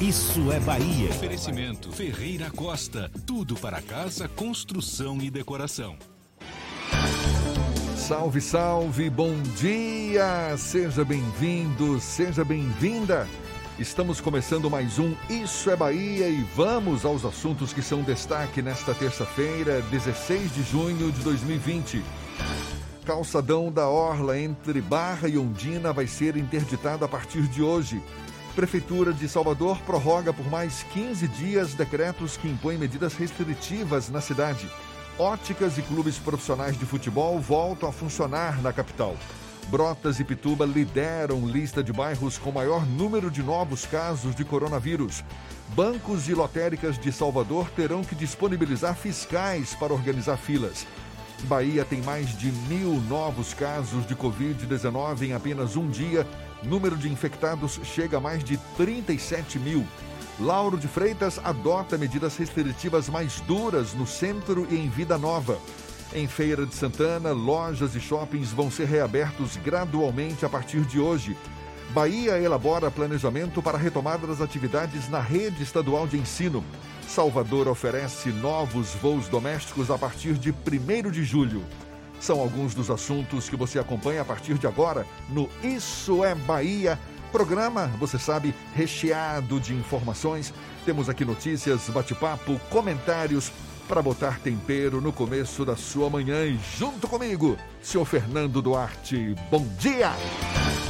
Isso é Bahia. Oferecimento Ferreira Costa. Tudo para casa, construção e decoração. Salve, salve, bom dia! Seja bem-vindo, seja bem-vinda. Estamos começando mais um Isso é Bahia e vamos aos assuntos que são destaque nesta terça-feira, 16 de junho de 2020. Calçadão da Orla entre Barra e Ondina vai ser interditado a partir de hoje. Prefeitura de Salvador prorroga por mais 15 dias decretos que impõem medidas restritivas na cidade. Óticas e clubes profissionais de futebol voltam a funcionar na capital. Brotas e Pituba lideram lista de bairros com maior número de novos casos de coronavírus. Bancos e lotéricas de Salvador terão que disponibilizar fiscais para organizar filas. Bahia tem mais de mil novos casos de Covid-19 em apenas um dia. Número de infectados chega a mais de 37 mil. Lauro de Freitas adota medidas restritivas mais duras no centro e em Vida Nova. Em Feira de Santana, lojas e shoppings vão ser reabertos gradualmente a partir de hoje. Bahia elabora planejamento para retomada das atividades na rede estadual de ensino. Salvador oferece novos voos domésticos a partir de 1 de julho. São alguns dos assuntos que você acompanha a partir de agora no Isso é Bahia. Programa, você sabe, recheado de informações. Temos aqui notícias, bate-papo, comentários para botar tempero no começo da sua manhã. E junto comigo, senhor Fernando Duarte. Bom dia!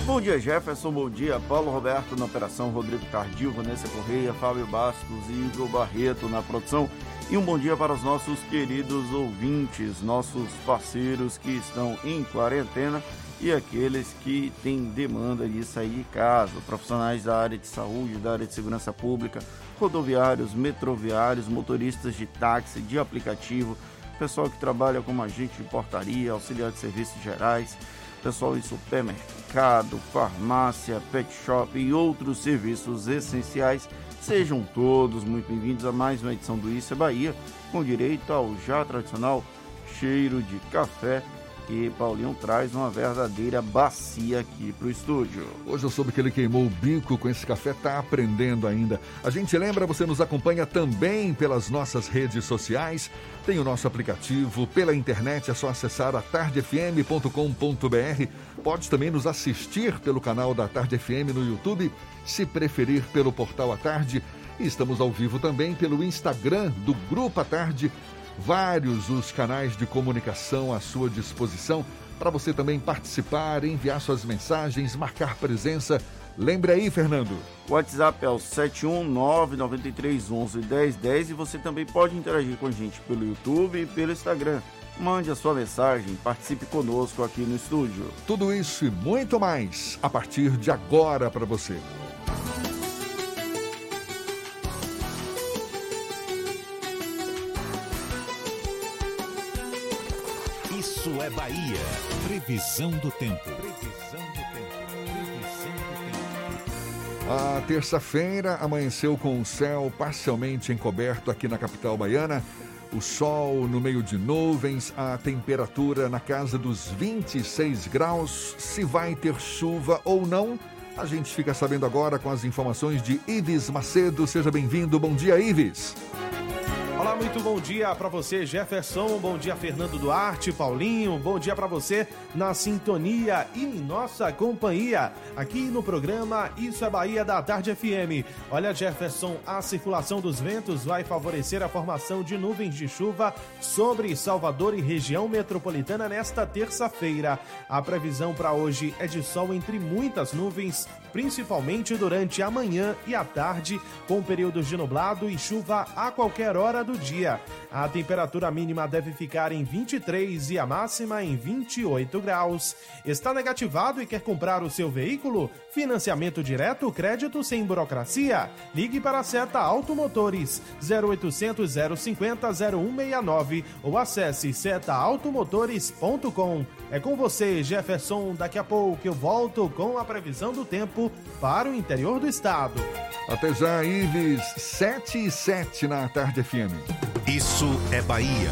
Bom dia, Jefferson. Bom dia, Paulo Roberto na operação, Rodrigo Tardio, Vanessa Correia, Fábio Bastos e Igor Barreto na produção. E um bom dia para os nossos queridos ouvintes, nossos parceiros que estão em quarentena e aqueles que têm demanda de sair de casa, profissionais da área de saúde, da área de segurança pública, rodoviários, metroviários, motoristas de táxi, de aplicativo, pessoal que trabalha como agente de portaria, auxiliar de serviços gerais, pessoal em supermercado, farmácia, pet shop e outros serviços essenciais. Sejam todos muito bem-vindos a mais uma edição do Isso é Bahia, com direito ao já tradicional cheiro de café que Paulinho traz uma verdadeira bacia aqui pro estúdio. Hoje eu soube que ele queimou o bico com esse café, tá aprendendo ainda. A gente lembra, você nos acompanha também pelas nossas redes sociais, tem o nosso aplicativo, pela internet é só acessar a tardefm.com.br. Pode também nos assistir pelo canal da Tarde FM no YouTube, se preferir pelo portal A Tarde. E estamos ao vivo também pelo Instagram do Grupo A Tarde vários os canais de comunicação à sua disposição para você também participar, enviar suas mensagens, marcar presença. Lembre aí, Fernando. O WhatsApp é o 71993111010 e você também pode interagir com a gente pelo YouTube e pelo Instagram. Mande a sua mensagem, participe conosco aqui no estúdio. Tudo isso e muito mais a partir de agora para você. Isso é Bahia. Previsão do tempo. Previsão do tempo. Previsão do tempo. A terça-feira amanheceu com o céu parcialmente encoberto aqui na capital baiana. O sol no meio de nuvens, a temperatura na casa dos 26 graus. Se vai ter chuva ou não, a gente fica sabendo agora com as informações de Ives Macedo. Seja bem-vindo. Bom dia, Ives. Olá, muito bom dia para você, Jefferson. Bom dia, Fernando Duarte, Paulinho. Bom dia para você na sintonia e nossa companhia aqui no programa Isso é Bahia da Tarde FM. Olha, Jefferson, a circulação dos ventos vai favorecer a formação de nuvens de chuva sobre Salvador e região metropolitana nesta terça-feira. A previsão para hoje é de sol entre muitas nuvens, principalmente durante a manhã e a tarde, com períodos de nublado e chuva a qualquer hora do dia. A temperatura mínima deve ficar em 23 e a máxima em 28 graus. Está negativado e quer comprar o seu veículo? Financiamento direto, crédito sem burocracia? Ligue para a Seta Automotores 0800 050 0169 ou acesse setaautomotores.com. É com você, Jefferson. Daqui a pouco eu volto com a previsão do tempo para o interior do estado. Até já, Ives, 7 e 7 na Tarde FM. Isso é Bahia.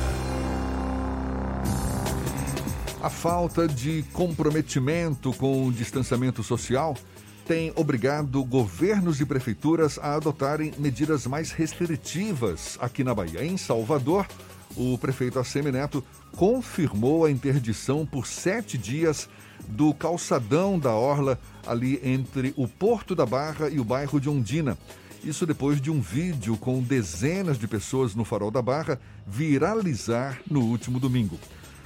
A falta de comprometimento com o distanciamento social tem obrigado governos e prefeituras a adotarem medidas mais restritivas aqui na Bahia. Em Salvador, o prefeito Assemi Neto confirmou a interdição por sete dias do calçadão da Orla, ali entre o Porto da Barra e o bairro de Ondina. Isso depois de um vídeo com dezenas de pessoas no Farol da Barra viralizar no último domingo.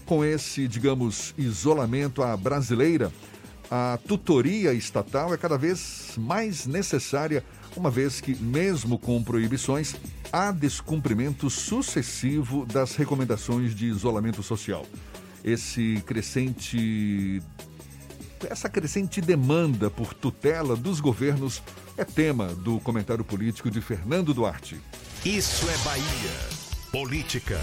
Com esse, digamos, isolamento à brasileira, a tutoria estatal é cada vez mais necessária, uma vez que, mesmo com proibições, há descumprimento sucessivo das recomendações de isolamento social. Esse crescente essa crescente demanda por tutela dos governos é tema do comentário político de Fernando Duarte. Isso é Bahia. Política.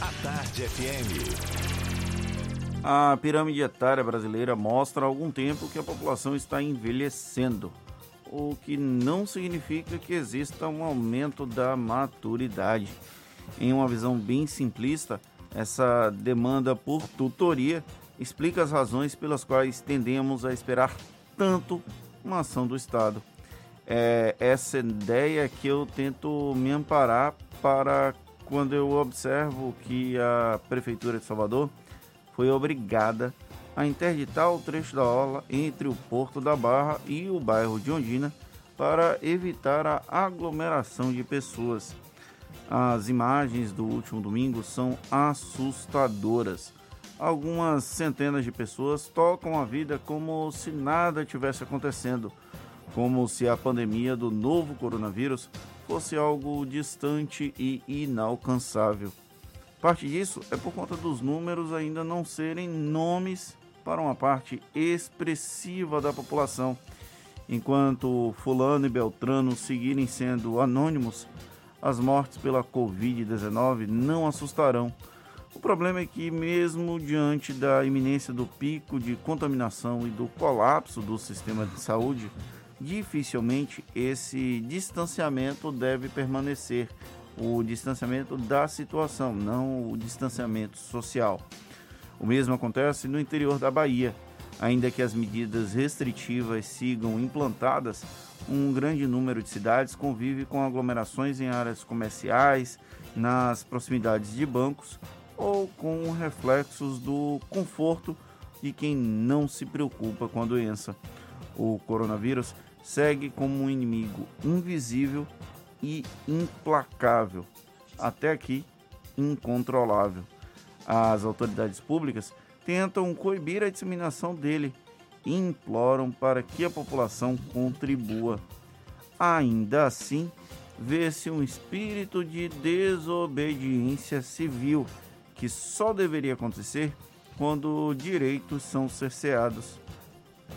A Tarde FM. A pirâmide etária brasileira mostra há algum tempo que a população está envelhecendo, o que não significa que exista um aumento da maturidade. Em uma visão bem simplista, essa demanda por tutoria explica as razões pelas quais tendemos a esperar tanto uma ação do Estado. É essa ideia que eu tento me amparar para quando eu observo que a Prefeitura de Salvador foi obrigada a interditar o trecho da orla entre o Porto da Barra e o bairro de Ondina para evitar a aglomeração de pessoas. As imagens do último domingo são assustadoras algumas centenas de pessoas tocam a vida como se nada tivesse acontecendo, como se a pandemia do novo coronavírus fosse algo distante e inalcançável. Parte disso é por conta dos números ainda não serem nomes para uma parte expressiva da população. Enquanto Fulano e Beltrano seguirem sendo anônimos, as mortes pela Covid-19 não assustarão o problema é que, mesmo diante da iminência do pico de contaminação e do colapso do sistema de saúde, dificilmente esse distanciamento deve permanecer o distanciamento da situação, não o distanciamento social. O mesmo acontece no interior da Bahia. Ainda que as medidas restritivas sigam implantadas, um grande número de cidades convive com aglomerações em áreas comerciais, nas proximidades de bancos ou com reflexos do conforto de quem não se preocupa com a doença. O coronavírus segue como um inimigo invisível e implacável, até aqui incontrolável. As autoridades públicas tentam coibir a disseminação dele e imploram para que a população contribua. Ainda assim, vê-se um espírito de desobediência civil que só deveria acontecer quando direitos são cerceados.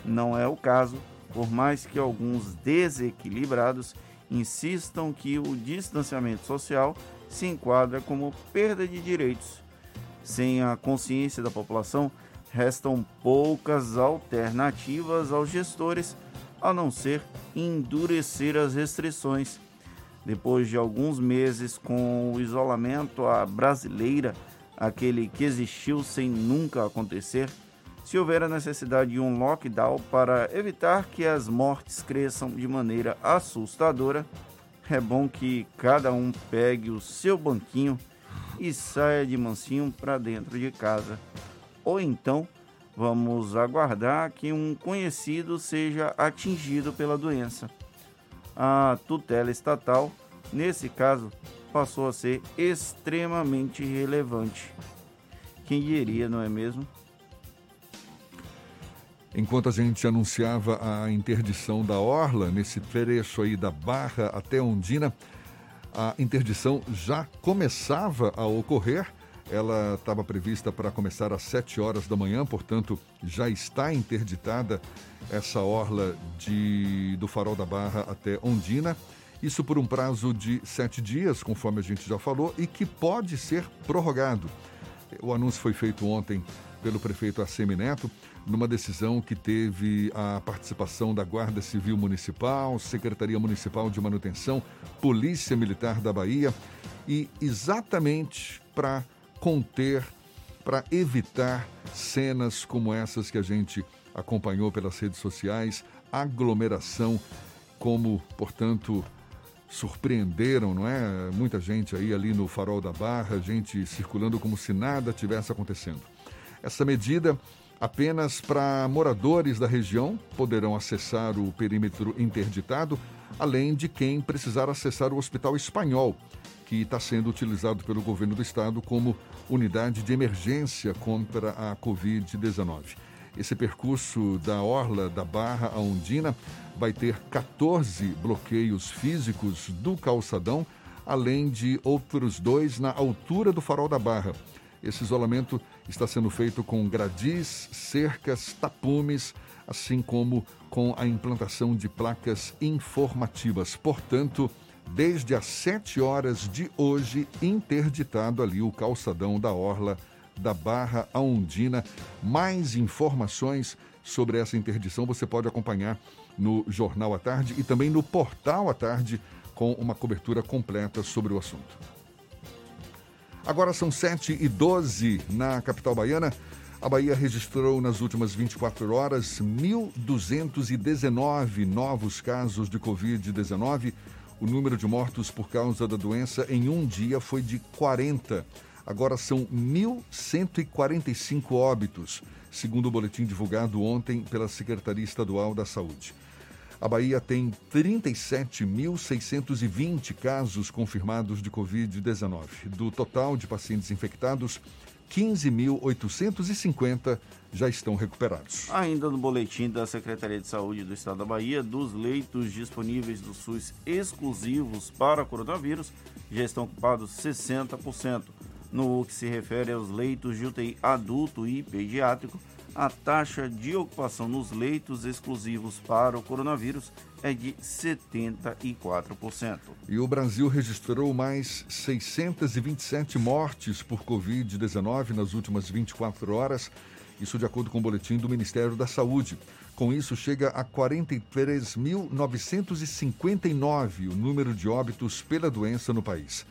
Não é o caso, por mais que alguns desequilibrados insistam que o distanciamento social se enquadra como perda de direitos. Sem a consciência da população, restam poucas alternativas aos gestores a não ser endurecer as restrições. Depois de alguns meses com o isolamento à brasileira, aquele que existiu sem nunca acontecer, se houver a necessidade de um lockdown para evitar que as mortes cresçam de maneira assustadora, é bom que cada um pegue o seu banquinho e saia de mansinho para dentro de casa. Ou então, vamos aguardar que um conhecido seja atingido pela doença. A tutela estatal, nesse caso, passou a ser extremamente relevante. Quem diria, não é mesmo? Enquanto a gente anunciava a interdição da Orla, nesse trecho aí da Barra até Ondina, a interdição já começava a ocorrer. Ela estava prevista para começar às 7 horas da manhã, portanto, já está interditada essa orla de, do Farol da Barra até Ondina. Isso por um prazo de sete dias, conforme a gente já falou, e que pode ser prorrogado. O anúncio foi feito ontem pelo prefeito Assemi Neto, numa decisão que teve a participação da Guarda Civil Municipal, Secretaria Municipal de Manutenção, Polícia Militar da Bahia, e exatamente para conter, para evitar cenas como essas que a gente acompanhou pelas redes sociais, aglomeração, como, portanto, surpreenderam, não é? Muita gente aí ali no farol da Barra, gente circulando como se nada tivesse acontecendo. Essa medida apenas para moradores da região poderão acessar o perímetro interditado, além de quem precisar acessar o Hospital Espanhol, que está sendo utilizado pelo governo do estado como unidade de emergência contra a Covid-19. Esse percurso da Orla da Barra a Ondina vai ter 14 bloqueios físicos do calçadão, além de outros dois na altura do farol da Barra. Esse isolamento está sendo feito com gradis, cercas, tapumes, assim como com a implantação de placas informativas. Portanto, desde as 7 horas de hoje, interditado ali o calçadão da Orla da Barra a Ondina. Mais informações sobre essa interdição você pode acompanhar no Jornal à Tarde e também no Portal à Tarde com uma cobertura completa sobre o assunto. Agora são 7 e 12 na capital baiana. A Bahia registrou nas últimas 24 horas 1.219 novos casos de Covid-19. O número de mortos por causa da doença em um dia foi de 40. Agora são 1.145 óbitos, segundo o boletim divulgado ontem pela Secretaria Estadual da Saúde. A Bahia tem 37.620 casos confirmados de Covid-19. Do total de pacientes infectados, 15.850 já estão recuperados. Ainda no boletim da Secretaria de Saúde do Estado da Bahia, dos leitos disponíveis do SUS exclusivos para coronavírus, já estão ocupados 60%. No que se refere aos leitos de UTI adulto e pediátrico, a taxa de ocupação nos leitos exclusivos para o coronavírus é de 74%. E o Brasil registrou mais 627 mortes por Covid-19 nas últimas 24 horas, isso de acordo com o boletim do Ministério da Saúde. Com isso, chega a 43.959 o número de óbitos pela doença no país.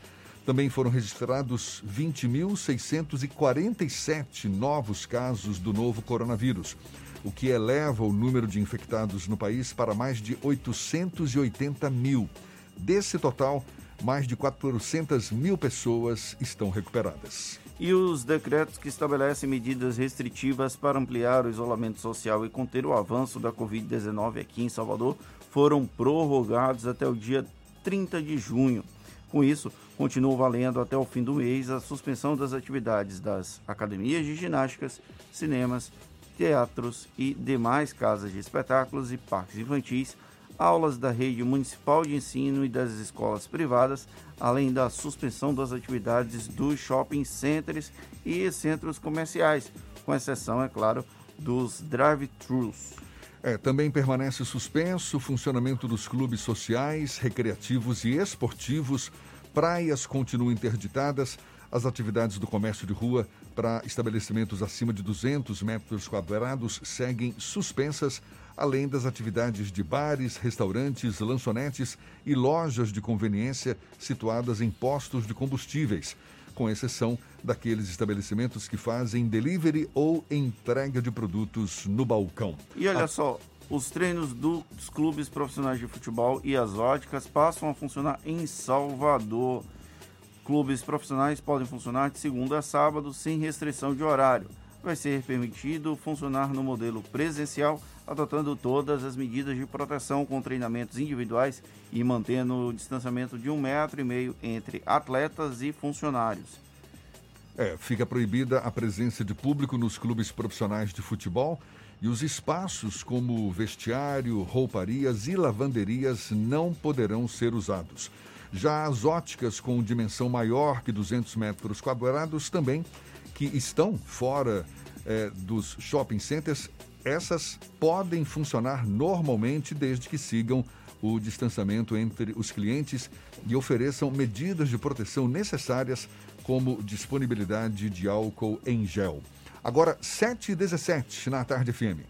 Também foram registrados 20.647 novos casos do novo coronavírus, o que eleva o número de infectados no país para mais de 880 mil. Desse total, mais de 400 mil pessoas estão recuperadas. E os decretos que estabelecem medidas restritivas para ampliar o isolamento social e conter o avanço da Covid-19 aqui em Salvador foram prorrogados até o dia 30 de junho. Com isso, continua valendo até o fim do mês a suspensão das atividades das academias de ginásticas, cinemas, teatros e demais casas de espetáculos e parques infantis, aulas da rede municipal de ensino e das escolas privadas, além da suspensão das atividades dos shopping centers e centros comerciais, com exceção, é claro, dos drive-thrus. É, também permanece suspenso o funcionamento dos clubes sociais, recreativos e esportivos, praias continuam interditadas, as atividades do comércio de rua para estabelecimentos acima de 200 metros quadrados seguem suspensas, além das atividades de bares, restaurantes, lanchonetes e lojas de conveniência situadas em postos de combustíveis com exceção daqueles estabelecimentos que fazem delivery ou entrega de produtos no balcão. E olha ah. só, Os treinos dos clubes profissionais de futebol e as óticas passam a funcionar em Salvador. Clubes profissionais podem funcionar de segunda a sábado sem restrição de horário. Vai ser permitido funcionar no modelo presencial, adotando todas as medidas de proteção com treinamentos individuais e mantendo o distanciamento de um metro e meio entre atletas e funcionários. É, fica proibida a presença de público nos clubes profissionais de futebol e os espaços como vestiário, rouparias e lavanderias não poderão ser usados. Já as óticas com dimensão maior que 200 metros quadrados também, que estão fora é, dos shopping centers, essas podem funcionar normalmente desde que sigam o distanciamento entre os clientes e ofereçam medidas de proteção necessárias, como disponibilidade de álcool em gel. Agora, 7h17 na tarde FM.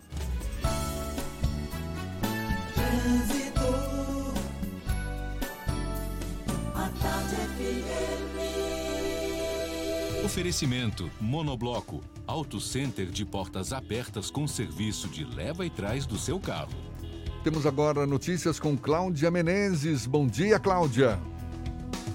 Oferecimento Monobloco, Auto Center de portas abertas com serviço de leva e trás do seu carro. Temos agora notícias com Cláudia Menezes. Bom dia, Cláudia.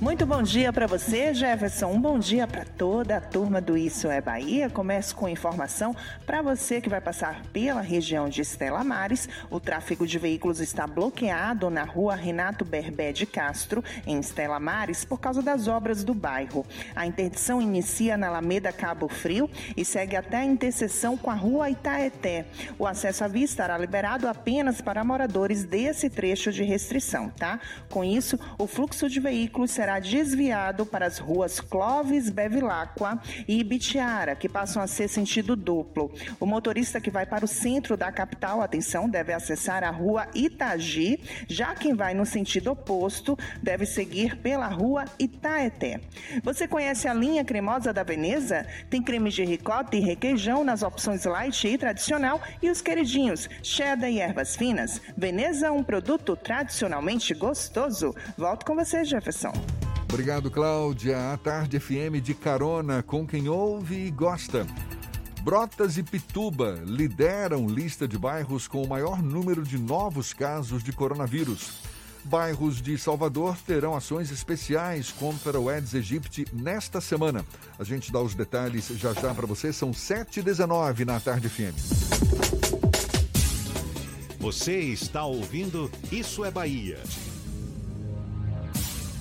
Muito bom dia para você, Jefferson. Um bom dia para toda a turma do Isso é Bahia. Começo com informação para você que vai passar pela região de Estela Mares. O tráfego de veículos está bloqueado na rua Renato Berbé de Castro, em Estela Mares, por causa das obras do bairro. A interdição inicia na Alameda Cabo Frio e segue até a interseção com a rua Itaeté. O acesso à via estará liberado apenas para moradores desse trecho de restrição, tá? Com isso, o fluxo de veículos será será desviado para as ruas Clóvis, Bevilacqua e Ibitiara, que passam a ser sentido duplo. O motorista que vai para o centro da capital, atenção, deve acessar a rua Itagi, já quem vai no sentido oposto deve seguir pela rua Itaeté. Você conhece a linha cremosa da Veneza? Tem creme de ricota e requeijão nas opções light e tradicional e os queridinhos, cheddar e ervas finas. Veneza, um produto tradicionalmente gostoso. Volto com você, Jefferson. Obrigado, Cláudia. A Tarde FM de carona com quem ouve e gosta. Brotas e Pituba lideram lista de bairros com o maior número de novos casos de coronavírus. Bairros de Salvador terão ações especiais contra o Aedes aegypti nesta semana. A gente dá os detalhes já já para você. São 7h19 na Tarde FM. Você está ouvindo Isso é Bahia.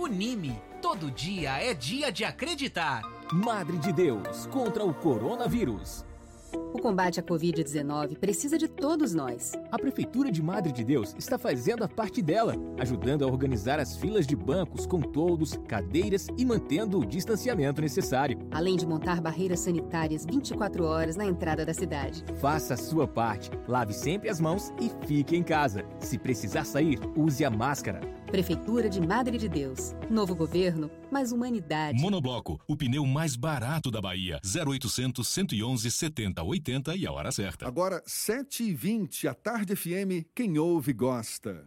Unime, todo dia é dia de acreditar. Madre de Deus contra o coronavírus. O combate à Covid-19 precisa de todos nós. A Prefeitura de Madre de Deus está fazendo a parte dela, ajudando a organizar as filas de bancos com toldos, cadeiras e mantendo o distanciamento necessário. Além de montar barreiras sanitárias 24 horas na entrada da cidade. Faça a sua parte, lave sempre as mãos e fique em casa. Se precisar sair, use a máscara. Prefeitura de Madre de Deus. Novo governo, mais humanidade. Monobloco, o pneu mais barato da Bahia. 0800 111 70 80 e a hora certa. Agora, 7h20, a Tarde FM, quem ouve gosta.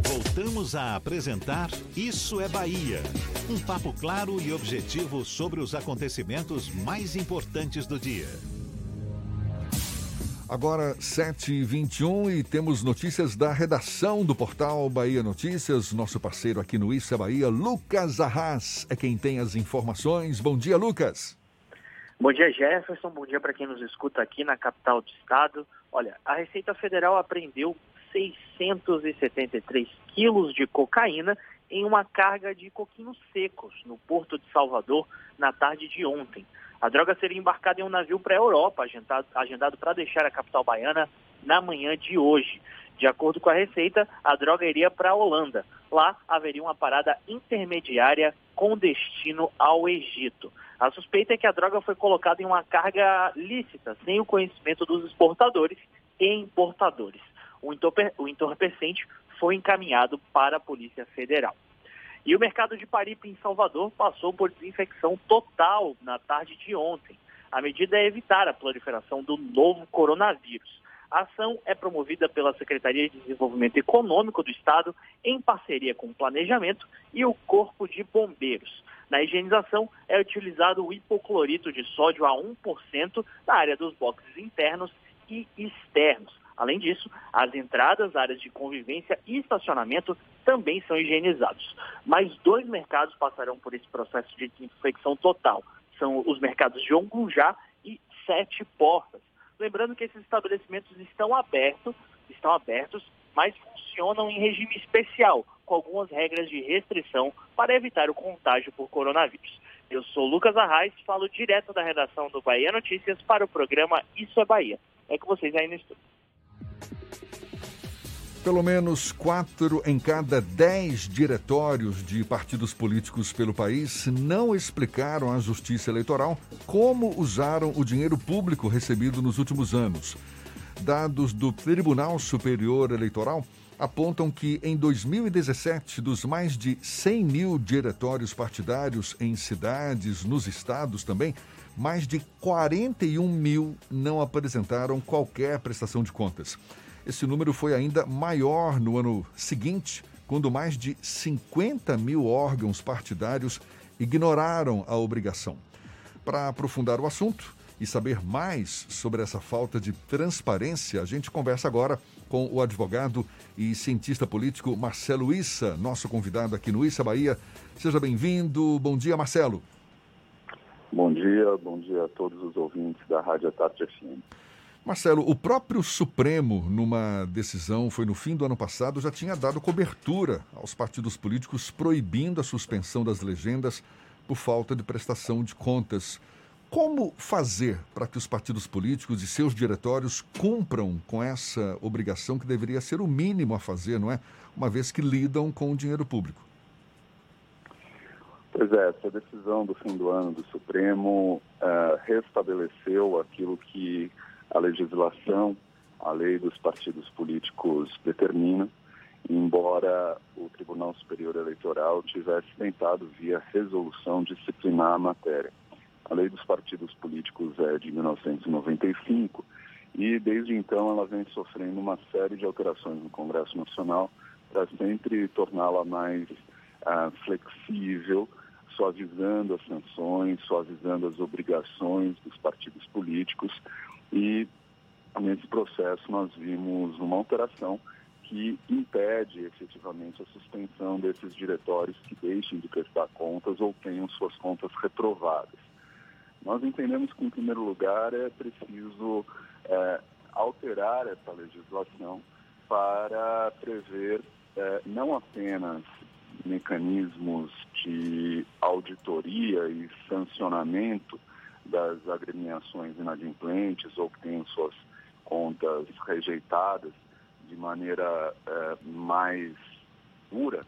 Voltamos a apresentar Isso é Bahia. Um papo claro e objetivo sobre os acontecimentos mais importantes do dia. Agora, 7h21 e temos notícias da redação do portal Bahia Notícias. Nosso parceiro aqui no Isso é Bahia, Lucas Arras, é quem tem as informações. Bom dia, Lucas. Bom dia, Jefferson. Bom dia para quem nos escuta aqui na capital do estado. Olha, a Receita Federal apreendeu 673 quilos de cocaína em uma carga de coquinhos secos no porto de Salvador na tarde de ontem. A droga seria embarcada em um navio para a Europa, agendado para deixar a capital baiana na manhã de hoje. De acordo com a Receita, a droga iria para a Holanda. Lá haveria uma parada intermediária com destino ao Egito. A suspeita é que a droga foi colocada em uma carga lícita, sem o conhecimento dos exportadores e importadores. O, entorpecente foi encaminhado para a Polícia Federal. E o mercado de Paripe em Salvador passou por desinfecção total na tarde de ontem. A medida é evitar a proliferação do novo coronavírus. A ação é promovida pela Secretaria de Desenvolvimento Econômico do Estado em parceria com o Planejamento e o Corpo de Bombeiros. Na higienização é utilizado o hipoclorito de sódio a 1% na área dos boxes internos e externos. Além disso, as entradas, áreas de convivência e estacionamento também são higienizados. Mais dois mercados passarão por esse processo de desinfecção total. São os mercados de Ongujá e Sete Portas. Lembrando que esses estabelecimentos estão abertos, estão abertos, mas funcionam em regime especial, com algumas regras de restrição para evitar o contágio por coronavírus. Eu sou Lucas Arraes, falo direto da redação do Bahia Notícias para o programa Isso é Bahia. É com vocês aí no estúdio. Pelo menos quatro em cada dez diretórios de partidos políticos pelo país não explicaram à Justiça Eleitoral como usaram o dinheiro público recebido nos últimos anos. Dados do Tribunal Superior Eleitoral apontam que em 2017, dos mais de 100 mil diretórios partidários em cidades, nos estados também, mais de 41 mil não apresentaram qualquer prestação de contas. Esse número foi ainda maior no ano seguinte, quando mais de 50 mil órgãos partidários ignoraram a obrigação. Para aprofundar o assunto e saber mais sobre essa falta de transparência, a gente conversa agora com o advogado e cientista político Marcelo Issa, nosso convidado aqui no Issa Bahia. Seja bem-vindo. Bom dia, Marcelo. Bom dia, bom dia a todos os ouvintes da Rádio Tarde FM. Marcelo, o próprio Supremo, numa decisão, foi no fim do ano passado, já tinha dado cobertura aos partidos políticos proibindo a suspensão das legendas por falta de prestação de contas. Como fazer para que os partidos políticos e seus diretórios cumpram com essa obrigação que deveria ser o mínimo a fazer, não é? Uma vez que lidam com o dinheiro público. Pois é, essa decisão do fim do ano do Supremo uh, restabeleceu aquilo que a legislação, a lei dos partidos políticos determina, embora o Tribunal Superior Eleitoral tivesse tentado, via resolução, disciplinar a matéria. A lei dos partidos políticos é de 1995 e, desde então, ela vem sofrendo uma série de alterações no Congresso Nacional para sempre torná-la mais ah, flexível, suavizando as sanções, suavizando as obrigações dos partidos políticos e nesse processo nós vimos uma alteração que impede efetivamente a suspensão desses diretórios que deixem de prestar contas ou tenham suas contas reprovadas. Nós entendemos que, em primeiro lugar, é preciso é, alterar essa legislação para prever é, não apenas mecanismos de auditoria e sancionamento das agremiações inadimplentes ou que tenham suas contas rejeitadas de maneira é, mais pura,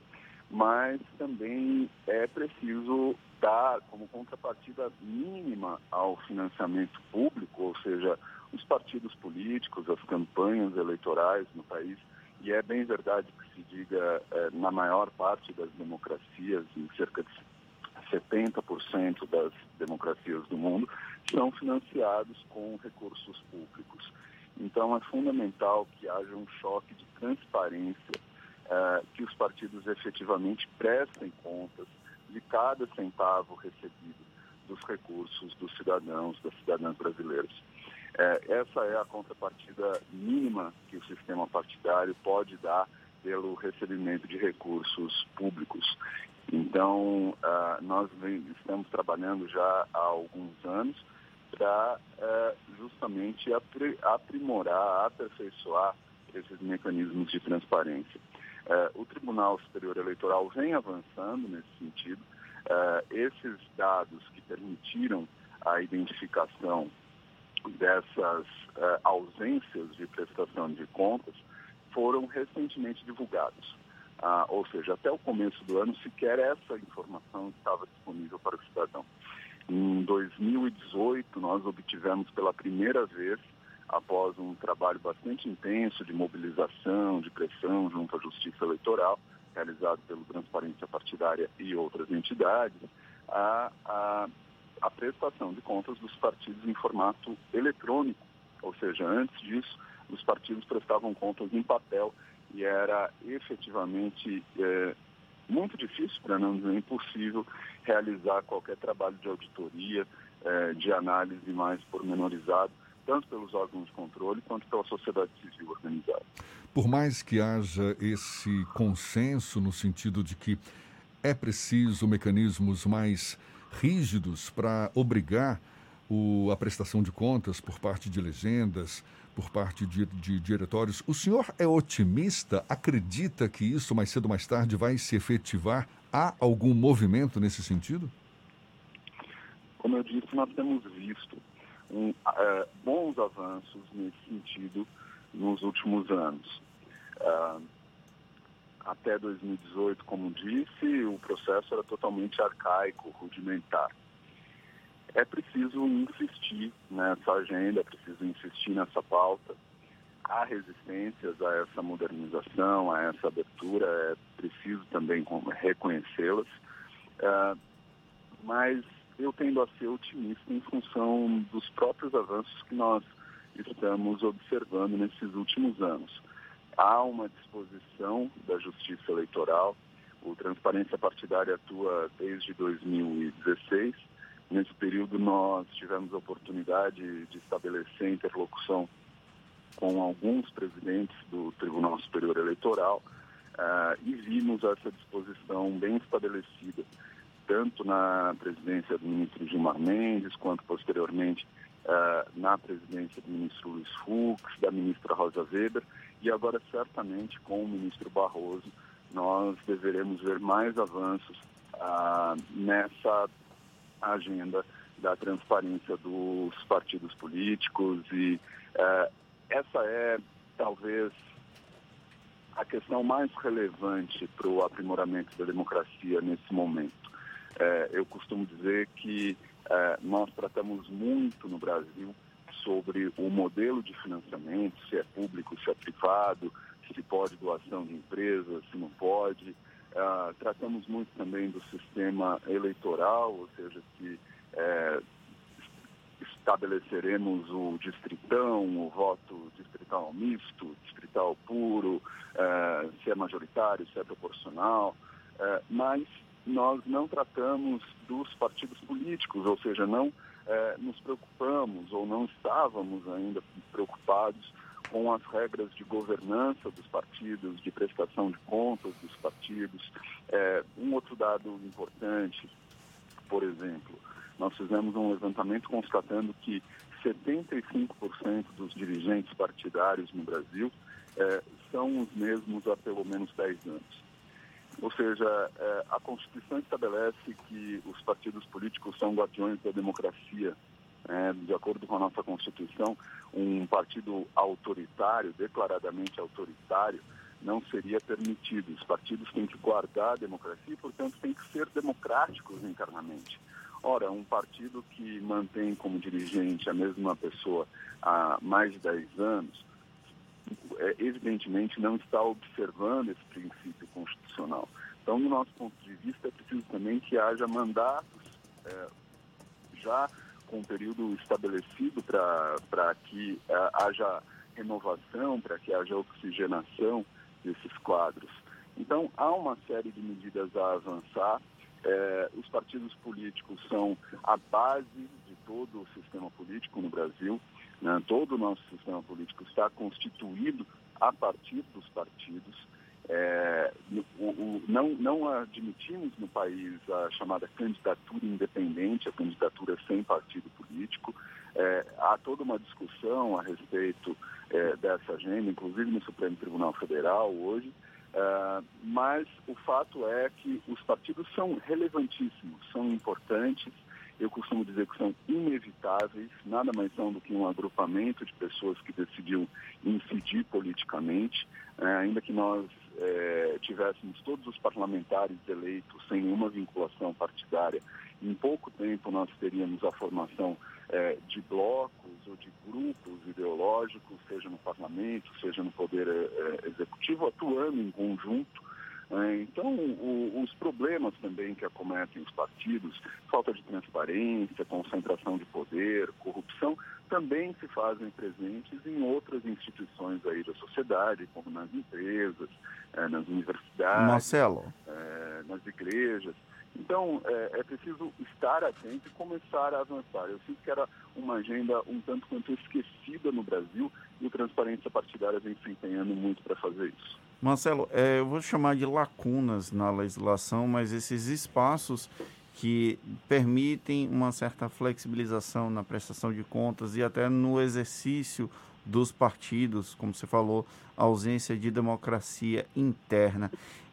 mas também é preciso dar como contrapartida mínima ao financiamento público, ou seja, os partidos políticos, as campanhas eleitorais no país, e é bem verdade que se diga é, na maior parte das democracias, em cerca de 70% das democracias do mundo são financiados com recursos públicos. Então, é fundamental que haja um choque de transparência, uh, que os partidos efetivamente prestem contas de cada centavo recebido dos recursos dos cidadãos, das cidadãs brasileiras. Uh, essa é a contrapartida mínima que o sistema partidário pode dar pelo recebimento de recursos públicos. Então, uh, nós estamos trabalhando já há alguns anos para uh, justamente aprimorar, aperfeiçoar esses mecanismos de transparência. É, o Tribunal Superior Eleitoral vem avançando nesse sentido. É, esses dados que permitiram a identificação dessas ausências de prestação de contas foram recentemente divulgados. Ah, ou seja, até o começo do ano sequer essa informação estava disponível para o cidadão. Em 2018, nós obtivemos pela primeira vez, após um trabalho bastante intenso de mobilização, de pressão junto à Justiça Eleitoral, realizado pelo Transparência Partidária e outras entidades, a, a, a prestação de contas dos partidos em formato eletrônico. Ou seja, antes disso, os partidos prestavam contas em papel e era efetivamente é, muito difícil, para não dizer impossível, realizar qualquer trabalho de auditoria, é, de análise mais pormenorizado, tanto pelos órgãos de controle quanto pela sociedade civil organizada. Por mais que haja esse consenso no sentido de que é preciso mecanismos mais rígidos para obrigar o, a prestação de contas por parte de legendas, por parte de, de, diretórios. O senhor é otimista? Acredita que isso mais cedo ou mais tarde vai se efetivar? Há algum movimento nesse sentido? Como eu disse, nós temos visto um, uh, bons avanços nesse sentido nos últimos anos. Uh, até 2018, como disse, o processo era totalmente arcaico, rudimentar. É preciso insistir nessa agenda, é preciso insistir nessa pauta. Há resistências a essa modernização, a essa abertura, é preciso também reconhecê-las. Uh, mas eu tendo a ser otimista em função dos próprios avanços que nós estamos observando nesses últimos anos. Há uma disposição da Justiça Eleitoral, o Transparência Partidária atua desde 2016. Nesse período, nós tivemos a oportunidade de estabelecer interlocução com alguns presidentes do Tribunal Superior Eleitoral uh, e vimos essa disposição bem estabelecida tanto na presidência do ministro Gilmar Mendes, quanto posteriormente uh, na presidência do ministro Luiz Fux, da ministra Rosa Weber, e agora certamente com o ministro Barroso nós deveremos ver mais avanços uh, nessa agenda da transparência dos partidos políticos e uh, essa é talvez a questão mais relevante para o aprimoramento da democracia nesse momento. É, eu costumo dizer que é, nós tratamos muito no Brasil sobre o modelo de financiamento, se é público, se é privado, se pode doação de empresas, se não pode. É, tratamos muito também do sistema eleitoral, ou seja, se é, estabeleceremos o distritão, o voto distrital misto, distrital puro, é, se é majoritário, se é proporcional, é, mas nós não tratamos dos partidos políticos, ou seja, não é, nos preocupamos ou não estávamos ainda preocupados com as regras de governança dos partidos, de prestação de contas dos partidos. É, um outro dado importante, por exemplo, nós fizemos um levantamento constatando que 75% dos dirigentes partidários no Brasil é, são os mesmos há pelo menos 10 anos. Ou seja, é, a Constituição estabelece que os partidos políticos são guardiões da democracia. É, de acordo com a nossa Constituição, um partido autoritário, declaradamente autoritário, não seria permitido. Os partidos têm que guardar a democracia e, portanto, têm que ser democráticos internamente. Ora, um partido que mantém como dirigente a mesma pessoa há mais de 10 anos, é, evidentemente não está observando esse princípio constitucional. Então, do nosso ponto de vista, é preciso também que haja mandatos é, já com um período estabelecido para que é, haja renovação, para que haja oxigenação desses quadros. Então, há uma série de medidas a avançar. É, os partidos políticos são a base de todo o sistema político no Brasil. Né? Todo o nosso sistema político está constituído a partir dos partidos. É, o, o, não, não admitimos no país a chamada candidatura independente, a candidatura sem partido político. É, há toda uma discussão a respeito é, dessa agenda, inclusive no Supremo Tribunal Federal hoje, Uh, mas o fato é que os partidos são relevantíssimos, são importantes, eu costumo dizer que são inevitáveis, nada mais são do que um agrupamento de pessoas que decidiu incidir politicamente, uh, ainda que nós uh, tivéssemos todos os parlamentares eleitos sem nenhuma vinculação partidária, em pouco tempo nós teríamos a formação é, de blocos ou de grupos ideológicos, seja no parlamento, seja no poder é, executivo, atuando em conjunto. É, então, o, os problemas também que acometem os partidos, falta de transparência, concentração de poder, corrupção, também se fazem presentes em outras instituições aí da sociedade, como nas empresas, é, nas universidades, Marcelo. É, nas igrejas. Então, é, é, preciso estar atento e começar a avançar. Eu sinto que era uma agenda um tanto quanto esquecida no Brasil e o Transparência Partidária vem se empenhando muito para fazer isso. Marcelo, é, eu vou chamar de lacunas na legislação, mas esses espaços que permitem uma certa flexibilização na prestação de contas e até no exercício dos partidos, como você falou, ausência de democracia interna.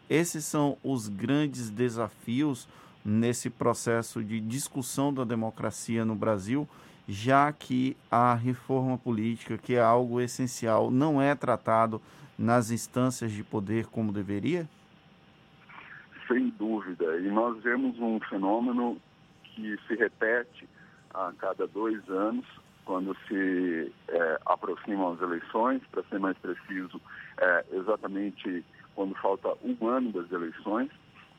Esses são os grandes desafios nesse processo de discussão da democracia no Brasil, já que a reforma política, que é algo essencial, não é tratado nas instâncias de poder como deveria? Sem dúvida. E nós vemos um fenômeno que se repete a cada dois anos, quando se é, aproximam as eleições, para ser mais preciso, é, exatamente quando falta um ano das eleições,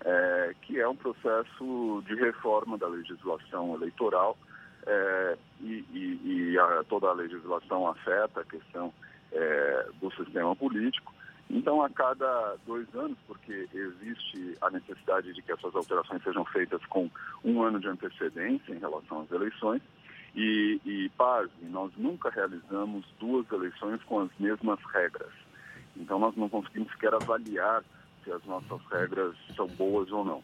é, que é um processo de reforma da legislação eleitoral é, e, e, e a, toda a legislação afeta a questão é, do sistema político. Então, a cada dois anos, porque existe a necessidade de que essas alterações sejam feitas com um ano de antecedência em relação às eleições, e, e pasme, nós nunca realizamos duas eleições com as mesmas regras. Então nós não conseguimos sequer avaliar se as nossas regras são boas ou não.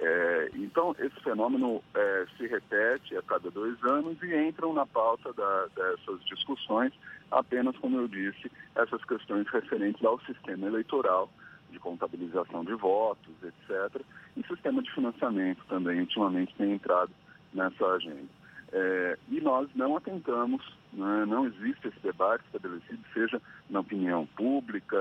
É, então esse fenômeno é, se repete a cada dois anos e entram na pauta da, dessas discussões apenas, como eu disse, essas questões referentes ao sistema eleitoral, de contabilização de votos, etc. E sistema de financiamento também ultimamente tem entrado nessa agenda. É, e nós não atentamos, né, não existe esse debate estabelecido, seja na opinião pública,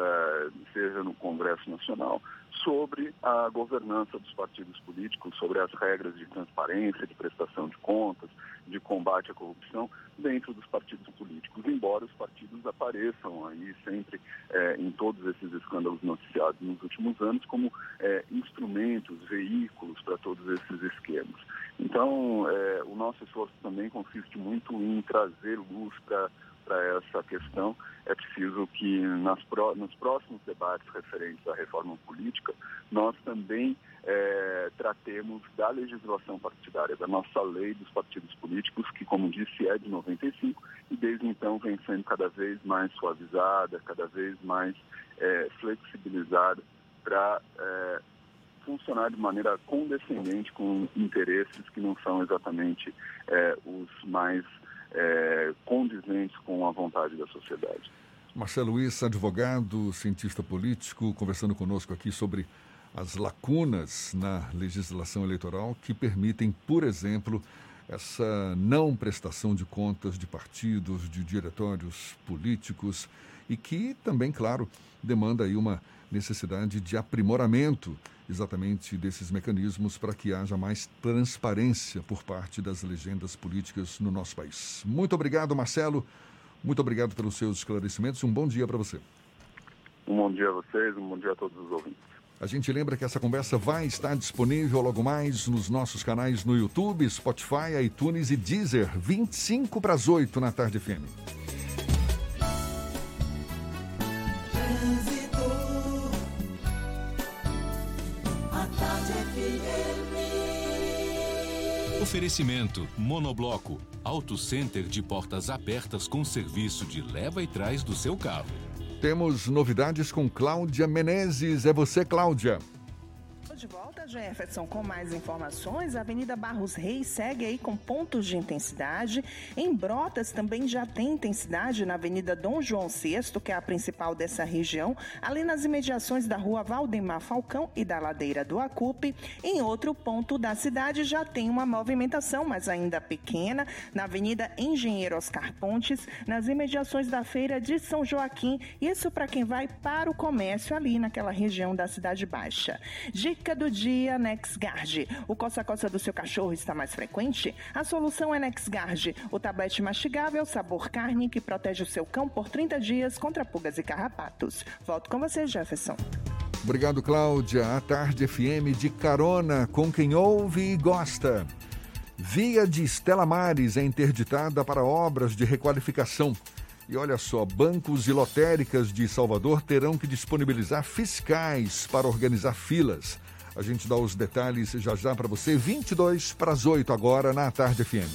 seja no Congresso Nacional, sobre a governança dos partidos políticos, sobre as regras de transparência, de prestação de contas, de combate à corrupção dentro dos partidos políticos, embora os partidos apareçam aí sempre é, em todos esses escândalos noticiados nos últimos anos como é, instrumentos, veículos para todos esses esquemas. Então, é, o nosso esforço também consiste muito em trazer luz para essa questão. É preciso que nas, nos próximos debates referentes à reforma política, nós também é, tratemos da legislação partidária, da nossa lei dos partidos políticos, que, como disse, é de 95 e desde então vem sendo cada vez mais suavizada, cada vez mais é, flexibilizada para é, funcionar de maneira condescendente com interesses que não são exatamente é, os mais é, condizentes com a vontade da sociedade. Marcelo Luiz, advogado, cientista político, conversando conosco aqui sobre as lacunas na legislação eleitoral que permitem, por exemplo, essa não prestação de contas de partidos, de diretórios políticos e que também, claro, demanda aí uma necessidade de aprimoramento exatamente desses mecanismos para que haja mais transparência por parte das legendas políticas no nosso país. Muito obrigado, Marcelo. Muito obrigado pelos seus esclarecimentos. Um bom dia para você. Um bom dia a vocês, um bom dia a todos os ouvintes. A gente lembra que essa conversa vai estar disponível logo mais nos nossos canais no YouTube, Spotify, iTunes e Deezer, 25 para as 8 na tarde FM. Oferecimento Monobloco, Auto Center de portas abertas com serviço de leva e trás do seu carro. Temos novidades com Cláudia Menezes. É você, Cláudia. de volta, Jefferson, com mais informações. A Avenida Barros Reis segue aí com pontos de intensidade. Em Brotas também já tem intensidade na Avenida Dom João VI, que é a principal dessa região, ali nas imediações da rua Valdemar Falcão e da ladeira do Acupe. Em outro ponto da cidade já tem uma movimentação, mas ainda pequena, na Avenida Engenheiro Oscar Pontes, nas imediações da Feira de São Joaquim. Isso para quem vai para o comércio ali naquela região da Cidade Baixa. Dica do dia NexGard. O coça-coça do seu cachorro está mais frequente? A solução é NexGard, o tablete mastigável sabor carne que protege o seu cão por 30 dias contra pulgas e carrapatos. Volto com você, Jefferson. Obrigado, Cláudia. A Tarde FM de carona com quem ouve e gosta. Via de Estela Mares é interditada para obras de requalificação. E olha só, bancos e lotéricas de Salvador terão que disponibilizar fiscais para organizar filas. A gente dá os detalhes já já para você. 22 para as 8 agora na Tarde FM.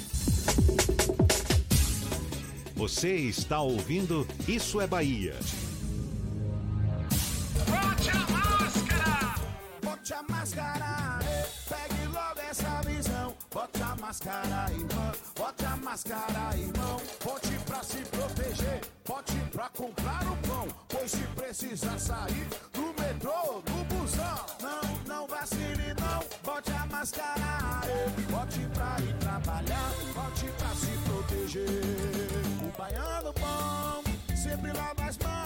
Você está ouvindo Isso é Bahia. Bote a máscara! Bote a máscara! Pegue logo essa visão. Bote a máscara, irmão. Bote a máscara, irmão. Bote pra se proteger. Bote pra comprar o pão. Pois se precisar sair do metrô, do busão. Não, vacile, não. Bote a máscara. Bote pra ir trabalhar. Bote pra se proteger. O baiano bom sempre lava as mãos.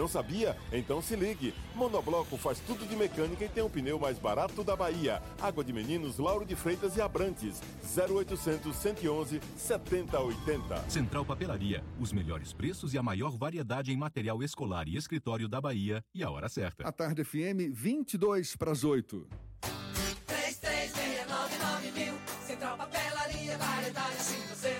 Não sabia? Então se ligue. Monobloco faz tudo de mecânica e tem o pneu mais barato da Bahia. Água de Meninos, Lauro de Freitas e Abrantes. 0800 111 7080. Central Papelaria, os melhores preços e a maior variedade em material escolar e escritório da Bahia e a hora certa. A Tarde FM 22 para as 8. 3369 mil. Central Papelaria, variedade assim você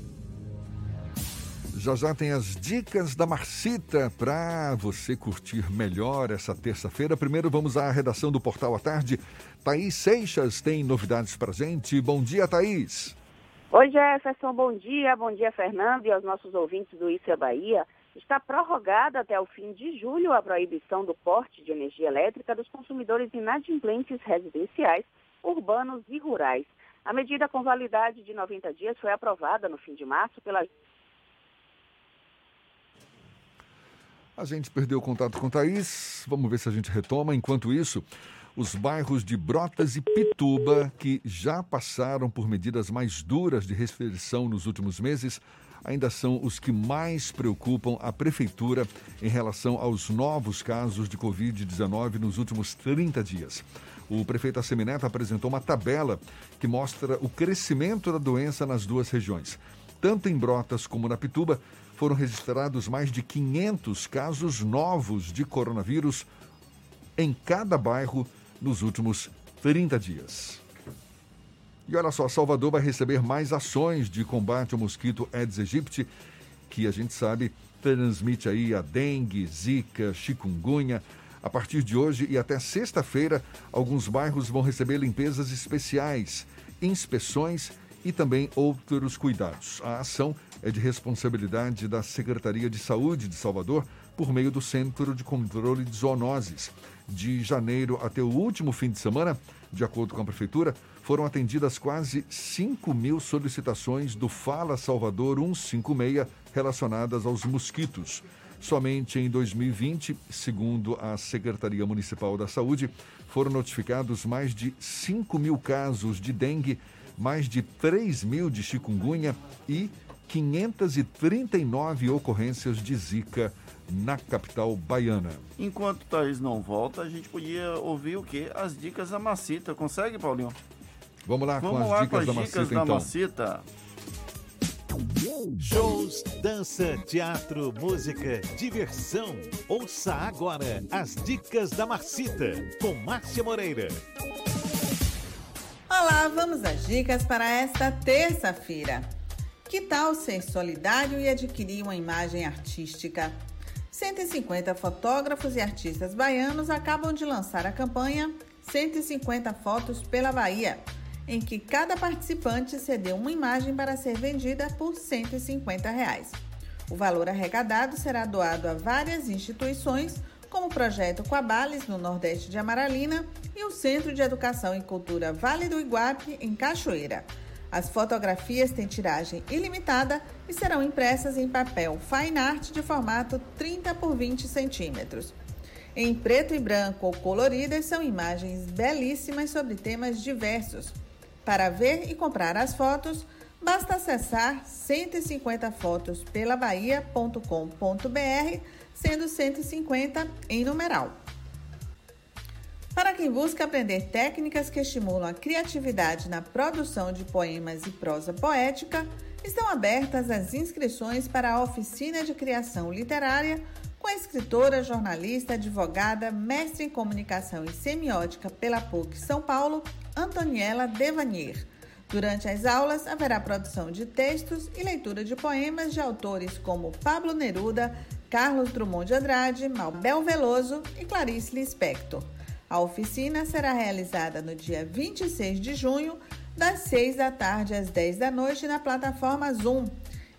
Já já tem as dicas da Marcita para você curtir melhor essa terça-feira. Primeiro vamos à redação do Portal à Tarde. Thaís Seixas tem novidades para gente. Bom dia, Thaís. Oi, Jefferson, bom dia. Bom dia, Fernando, e aos nossos ouvintes do Isso é Bahia. Está prorrogada até o fim de julho a proibição do porte de energia elétrica dos consumidores inadimplentes residenciais, urbanos e rurais. A medida com validade de 90 dias foi aprovada no fim de março pela A gente perdeu o contato com Thaís. Vamos ver se a gente retoma. Enquanto isso, os bairros de Brotas e Pituba, que já passaram por medidas mais duras de restrição nos últimos meses, ainda são os que mais preocupam a prefeitura em relação aos novos casos de Covid-19 nos últimos 30 dias. O prefeito Assemineto apresentou uma tabela que mostra o crescimento da doença nas duas regiões. Tanto em Brotas como na Pituba, foram registrados mais de 500 casos novos de coronavírus em cada bairro nos últimos 30 dias. E olha só, Salvador vai receber mais ações de combate ao mosquito Aedes aegypti, que a gente sabe transmite aí a dengue, zika, chikungunya. A partir de hoje e até sexta-feira, alguns bairros vão receber limpezas especiais, inspeções e também outros cuidados. A ação é de responsabilidade da Secretaria de Saúde de Salvador por meio do Centro de Controle de Zoonoses. De janeiro até o último fim de semana, de acordo com a Prefeitura, foram atendidas quase 5 mil solicitações do Fala Salvador 156 relacionadas aos mosquitos. Somente em 2020, segundo a Secretaria Municipal da Saúde, foram notificados mais de 5 mil casos de dengue, mais de 3 mil de chikungunya e 539 ocorrências de zika na capital baiana. Enquanto o Thaís não volta, a gente podia ouvir o quê? As dicas da Macita. Consegue, Paulinho? Vamos lá Vamos com as lá dicas, com as da, dicas Macita, da então. Macita. Shows, dança, teatro, música, diversão. Ouça agora as dicas da Marcita com Márcia Moreira. Olá, vamos às dicas para esta terça-feira. Que tal ser solidário e adquirir uma imagem artística? 150 fotógrafos e artistas baianos acabam de lançar a campanha 150 Fotos pela Bahia, em que cada participante cedeu uma imagem para ser vendida por 150 reais. O valor arrecadado será doado a várias instituições, como o Projeto Coabales, no Nordeste de Amaralina, e o Centro de Educação e Cultura Vale do Iguape, em Cachoeira. As fotografias têm tiragem ilimitada e serão impressas em papel fine art de formato 30 por 20 centímetros. Em preto e branco ou coloridas, são imagens belíssimas sobre temas diversos. Para ver e comprar as fotos, basta acessar 150fotosPelaBahia.com.br, sendo 150 em numeral. Para quem busca aprender técnicas que estimulam a criatividade na produção de poemas e prosa poética, estão abertas as inscrições para a oficina de criação literária com a escritora, jornalista, advogada, mestre em comunicação e semiótica pela PUC São Paulo, Antoniela Devanier. Durante as aulas, haverá produção de textos e leitura de poemas de autores como Pablo Neruda, Carlos Drummond de Andrade, Malbel Veloso e Clarice Lispector. A oficina será realizada no dia 26 de junho, das 6 da tarde às 10 da noite, na plataforma Zoom.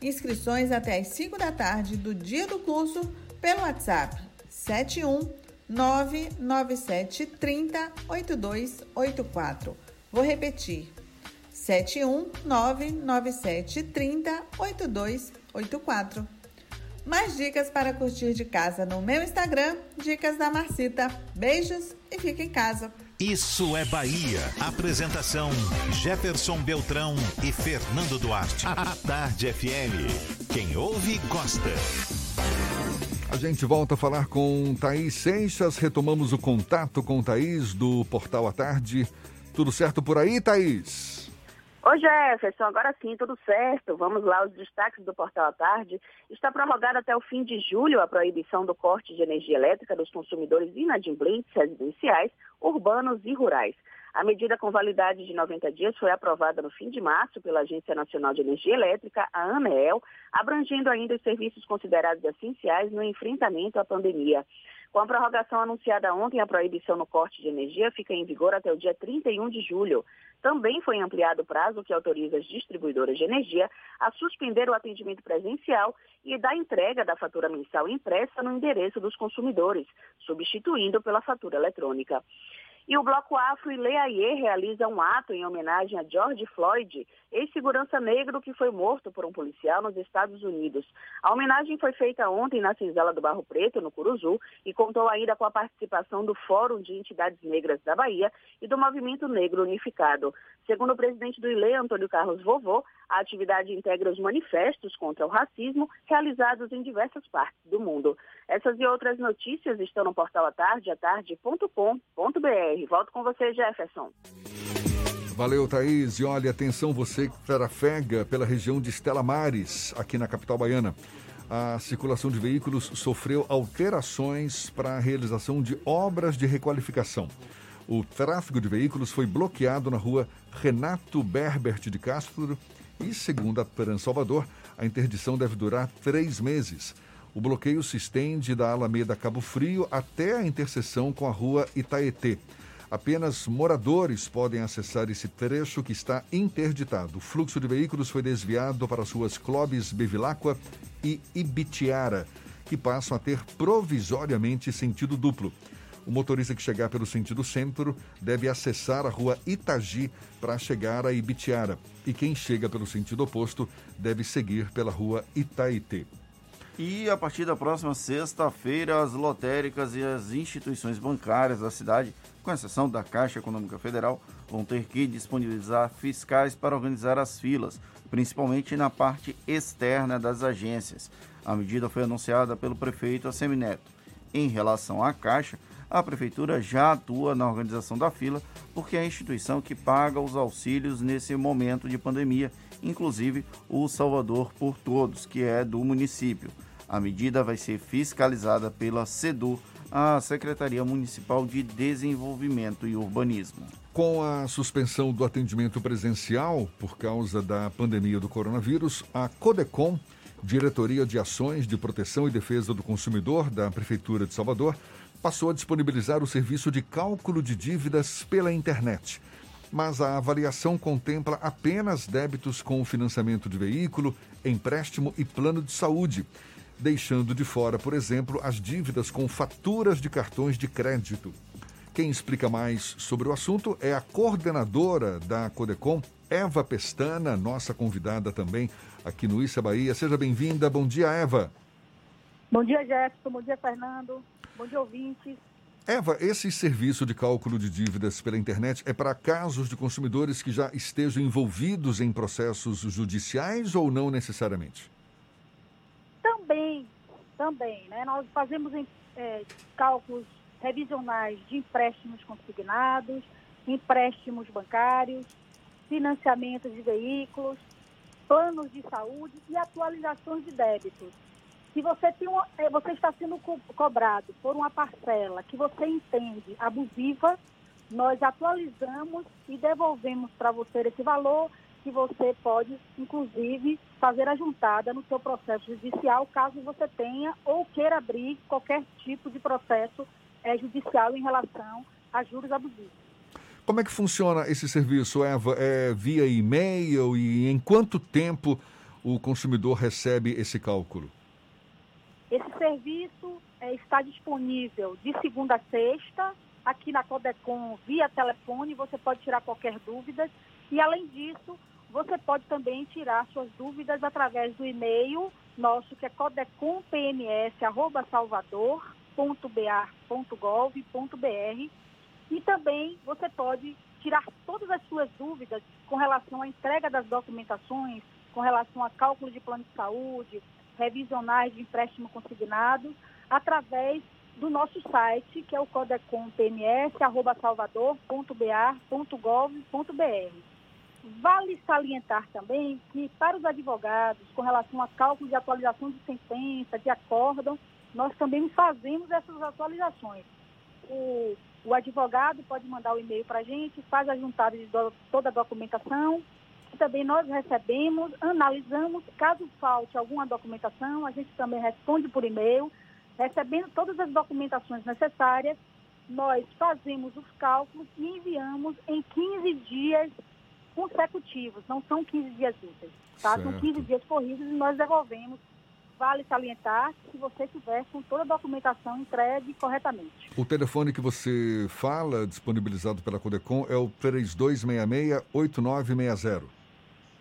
Inscrições até às 5 da tarde do dia do curso pelo WhatsApp 71 99730 8284. Vou repetir. 71 99730 8284. Mais dicas para curtir de casa no meu Instagram, Dicas da Marcita. Beijos e fique em casa. Isso é Bahia. Apresentação: Jefferson Beltrão e Fernando Duarte. A Tarde FM. Quem ouve, gosta. A gente volta a falar com Thaís Seixas. Retomamos o contato com Thaís do Portal à Tarde. Tudo certo por aí, Thaís? Oi, Jefferson, agora sim, tudo certo. Vamos lá, os destaques do Portal à Tarde. Está prorrogada até o fim de julho a proibição do corte de energia elétrica dos consumidores inadimplentes residenciais, urbanos e rurais. A medida com validade de 90 dias foi aprovada no fim de março pela Agência Nacional de Energia Elétrica, a ANEEL, abrangendo ainda os serviços considerados essenciais no enfrentamento à pandemia. Com a prorrogação anunciada ontem, a proibição no corte de energia fica em vigor até o dia 31 de julho. Também foi ampliado o prazo que autoriza as distribuidoras de energia a suspender o atendimento presencial e da entrega da fatura mensal impressa no endereço dos consumidores, substituindo pela fatura eletrônica. E o Bloco Afro e Leaie realiza um ato em homenagem a George Floyd, ex-segurança negro que foi morto por um policial nos Estados Unidos. A homenagem foi feita ontem na Cinzela do Barro Preto, no Curuzu, e contou ainda com a participação do Fórum de Entidades Negras da Bahia e do Movimento Negro Unificado. Segundo o presidente do ILE, Antônio Carlos Vovô, a atividade integra os manifestos contra o racismo realizados em diversas partes do mundo. Essas e outras notícias estão no portal atardeatarde.com.br. Volto com você, Jefferson. Valeu, Thaís. E olha, atenção você que trafega pela região de Estela Mares, aqui na capital baiana. A circulação de veículos sofreu alterações para a realização de obras de requalificação. O tráfego de veículos foi bloqueado na rua Renato Berbert de Castro e, segundo a Trans Salvador, a interdição deve durar três meses. O bloqueio se estende da Alameda Cabo Frio até a interseção com a rua Itaetê. Apenas moradores podem acessar esse trecho que está interditado. O fluxo de veículos foi desviado para as ruas Clóvis Bevilacqua e Ibitiara, que passam a ter provisoriamente sentido duplo. O motorista que chegar pelo sentido centro deve acessar a rua Itagi para chegar a Ibitiara. E quem chega pelo sentido oposto deve seguir pela rua Itaitê. E a partir da próxima sexta-feira, as lotéricas e as instituições bancárias da cidade, com exceção da Caixa Econômica Federal, vão ter que disponibilizar fiscais para organizar as filas, principalmente na parte externa das agências. A medida foi anunciada pelo prefeito Assemineto. Em relação à Caixa, a prefeitura já atua na organização da fila, porque é a instituição que paga os auxílios nesse momento de pandemia inclusive o Salvador por Todos, que é do município. A medida vai ser fiscalizada pela SEDU, a Secretaria Municipal de Desenvolvimento e Urbanismo. Com a suspensão do atendimento presencial por causa da pandemia do coronavírus, a Codecom, Diretoria de Ações de Proteção e Defesa do Consumidor da Prefeitura de Salvador, passou a disponibilizar o serviço de cálculo de dívidas pela internet mas a avaliação contempla apenas débitos com financiamento de veículo, empréstimo e plano de saúde, deixando de fora, por exemplo, as dívidas com faturas de cartões de crédito. Quem explica mais sobre o assunto é a coordenadora da Codecom, Eva Pestana, nossa convidada também aqui no Issa Bahia. Seja bem-vinda. Bom dia, Eva. Bom dia, Jefferson. Bom dia, Fernando. Bom dia, ouvintes. Eva, esse serviço de cálculo de dívidas pela internet é para casos de consumidores que já estejam envolvidos em processos judiciais ou não necessariamente? Também, também. Né? Nós fazemos é, cálculos revisionais de empréstimos consignados, empréstimos bancários, financiamentos de veículos, planos de saúde e atualizações de débitos. Se você, tem uma, é, você está sendo co cobrado por uma parcela que você entende abusiva, nós atualizamos e devolvemos para você esse valor que você pode, inclusive, fazer a juntada no seu processo judicial, caso você tenha ou queira abrir qualquer tipo de processo é, judicial em relação a juros abusivos. Como é que funciona esse serviço, Eva? É via e-mail e em quanto tempo o consumidor recebe esse cálculo? Esse serviço é, está disponível de segunda a sexta, aqui na Codecom via telefone, você pode tirar qualquer dúvida. E além disso, você pode também tirar suas dúvidas através do e-mail nosso, que é codecompms.salvador.ba.gov.br e também você pode tirar todas as suas dúvidas com relação à entrega das documentações, com relação a cálculo de plano de saúde, revisionais de empréstimo consignado através do nosso site, que é o codecomPMS.salvador.ba.gov.br. Vale salientar também que, para os advogados, com relação a cálculo de atualização de sentença, de acórdão, nós também fazemos essas atualizações. O, o advogado pode mandar o e-mail para a gente, faz a juntada de do, toda a documentação, também nós recebemos, analisamos, caso falte alguma documentação, a gente também responde por e-mail, recebendo todas as documentações necessárias, nós fazemos os cálculos e enviamos em 15 dias consecutivos, não são 15 dias úteis, tá? São 15 dias corridos e nós devolvemos. Vale salientar se você tiver com toda a documentação entregue corretamente. O telefone que você fala, disponibilizado pela Codecom, é o 3266-8960.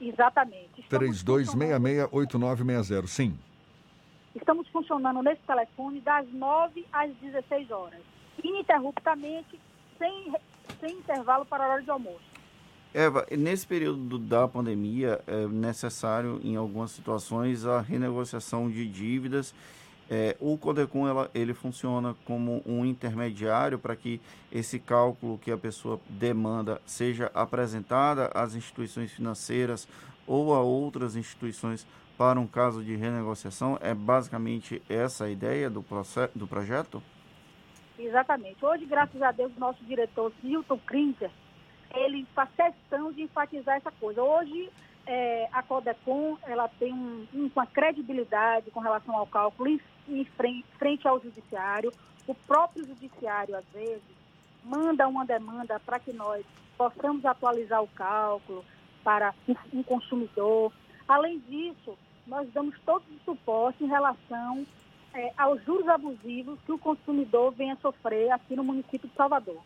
Exatamente. 3266-8960, sim. Estamos funcionando nesse telefone das 9 às 16 horas, ininterruptamente, sem, sem intervalo para a hora de almoço. Eva, nesse período da pandemia é necessário, em algumas situações, a renegociação de dívidas é, o Codecom ela, ele funciona como um intermediário para que esse cálculo que a pessoa demanda seja apresentada às instituições financeiras ou a outras instituições para um caso de renegociação. É basicamente essa a ideia do, processo, do projeto? Exatamente. Hoje, graças a Deus, nosso diretor, Milton Krinker, ele faz questão de enfatizar essa coisa. Hoje, é, a Codecom ela tem um, uma credibilidade com relação ao cálculo em, em frente, frente, ao judiciário. O próprio judiciário, às vezes, manda uma demanda para que nós possamos atualizar o cálculo para um consumidor. Além disso, nós damos todo o suporte em relação é, aos juros abusivos que o consumidor vem a sofrer aqui no município de Salvador.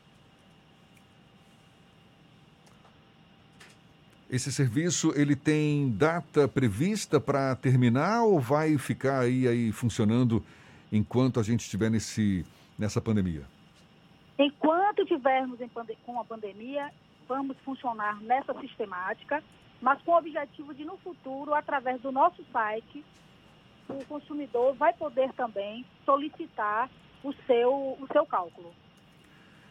Esse serviço ele tem data prevista para terminar ou vai ficar aí, aí funcionando enquanto a gente estiver nesse, nessa pandemia? Enquanto tivermos com a pandemia, vamos funcionar nessa sistemática, mas com o objetivo de, no futuro, através do nosso site, o consumidor vai poder também solicitar o seu, o seu cálculo.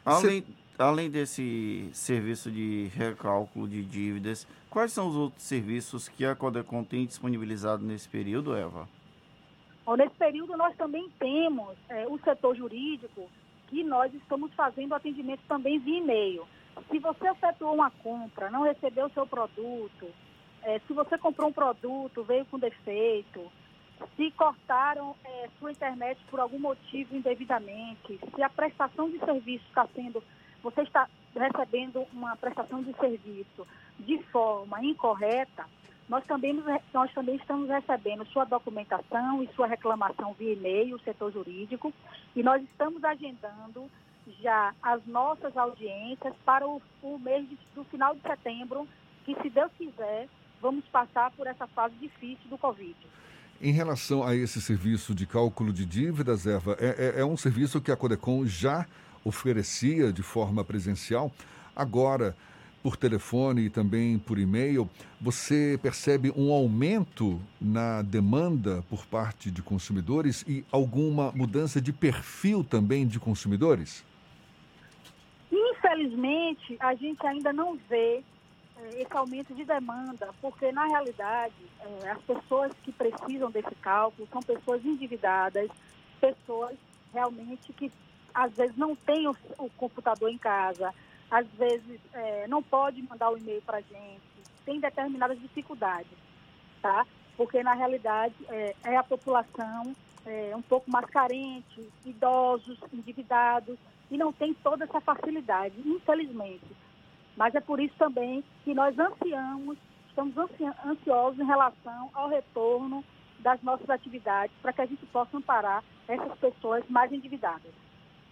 Além, além desse serviço de recálculo de dívidas, quais são os outros serviços que a Codecon tem disponibilizado nesse período, Eva? Bom, nesse período nós também temos é, o setor jurídico, que nós estamos fazendo atendimento também via e-mail. Se você efetuou uma compra, não recebeu o seu produto, é, se você comprou um produto, veio com defeito, se cortaram é, sua internet por algum motivo indevidamente, se a prestação de serviço está sendo, você está recebendo uma prestação de serviço de forma incorreta, nós também, nós também estamos recebendo sua documentação e sua reclamação via e-mail, setor jurídico, e nós estamos agendando já as nossas audiências para o, o mês de, do final de setembro, que se Deus quiser, vamos passar por essa fase difícil do Covid. Em relação a esse serviço de cálculo de dívidas, Eva, é, é, é um serviço que a Codecon já oferecia de forma presencial. Agora, por telefone e também por e-mail, você percebe um aumento na demanda por parte de consumidores e alguma mudança de perfil também de consumidores? Infelizmente, a gente ainda não vê é, esse aumento de demanda, porque na realidade é, as pessoas que precisam desse cálculo são pessoas endividadas, pessoas realmente que às vezes não têm o, o computador em casa, às vezes é, não pode mandar o e-mail para a gente, tem determinadas dificuldades, tá? Porque na realidade é, é a população é, um pouco mais carente, idosos, endividados, e não tem toda essa facilidade, infelizmente. Mas é por isso também que nós ansiamos, estamos ansiosos em relação ao retorno das nossas atividades para que a gente possa amparar essas pessoas mais endividadas.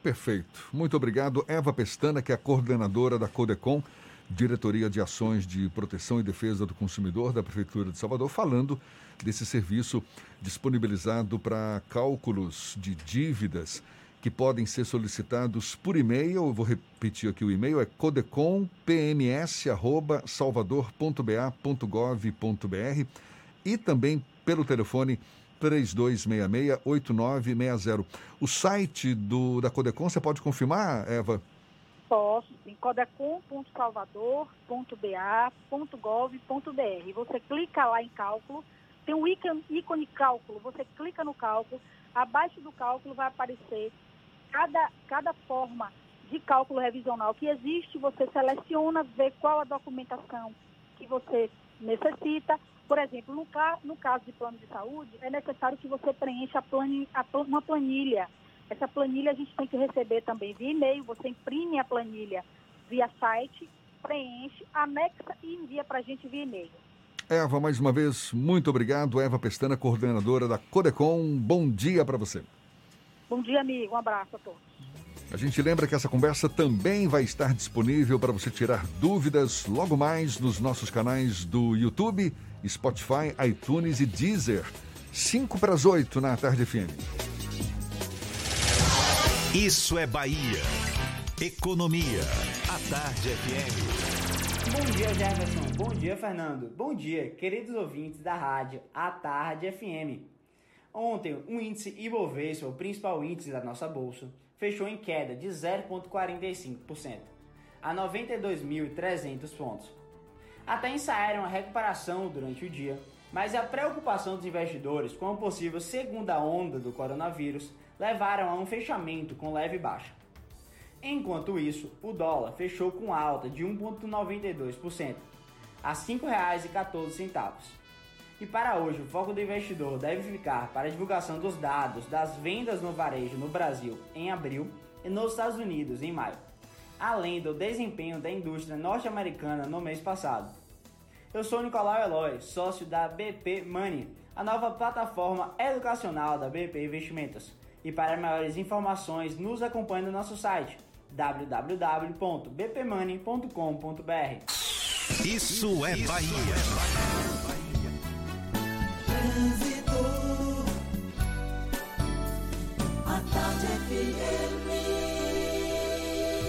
Perfeito. Muito obrigado. Eva Pestana, que é a coordenadora da CODECOM, Diretoria de Ações de Proteção e Defesa do Consumidor da Prefeitura de Salvador, falando desse serviço disponibilizado para cálculos de dívidas que podem ser solicitados por e-mail. Eu vou repetir aqui o e-mail: é codecompms.salvador.ba.gov.br e também pelo telefone 3266-8960. O site do, da Codecon, você pode confirmar, Eva? Posso, em codecom.salvador.ba.gov.br. Você clica lá em cálculo, tem um ícone, ícone cálculo, você clica no cálculo, abaixo do cálculo vai aparecer cada, cada forma de cálculo revisional que existe, você seleciona, vê qual a documentação que você necessita. Por exemplo, no, ca, no caso de plano de saúde, é necessário que você preencha a a, uma planilha. Essa planilha a gente tem que receber também via e-mail, você imprime a planilha via site, preenche, anexa e envia para a gente via e-mail. Eva, mais uma vez, muito obrigado. Eva Pestana, coordenadora da Codecom. Bom dia para você. Bom dia, amigo. Um abraço a todos. A gente lembra que essa conversa também vai estar disponível para você tirar dúvidas logo mais nos nossos canais do YouTube, Spotify, iTunes e Deezer. 5 para as 8 na Tarde FM. Isso é Bahia. Economia. A Tarde FM. Bom dia, Jefferson. Bom dia, Fernando. Bom dia, queridos ouvintes da rádio A Tarde FM. Ontem, o índice Ibovespa, o principal índice da nossa bolsa, fechou em queda de 0,45%, a 92.300 pontos. Até ensaiaram a recuperação durante o dia, mas a preocupação dos investidores com a possível segunda onda do coronavírus levaram a um fechamento com leve baixa. Enquanto isso, o dólar fechou com alta de 1,92%, a R$ 5,14 e para hoje, o foco do investidor deve ficar para a divulgação dos dados das vendas no varejo no Brasil em abril e nos Estados Unidos em maio. Além do desempenho da indústria norte-americana no mês passado. Eu sou Nicolau Eloy, sócio da BP Money, a nova plataforma educacional da BP Investimentos. E para maiores informações, nos acompanhe no nosso site www.bpmoney.com.br. Isso é Bahia.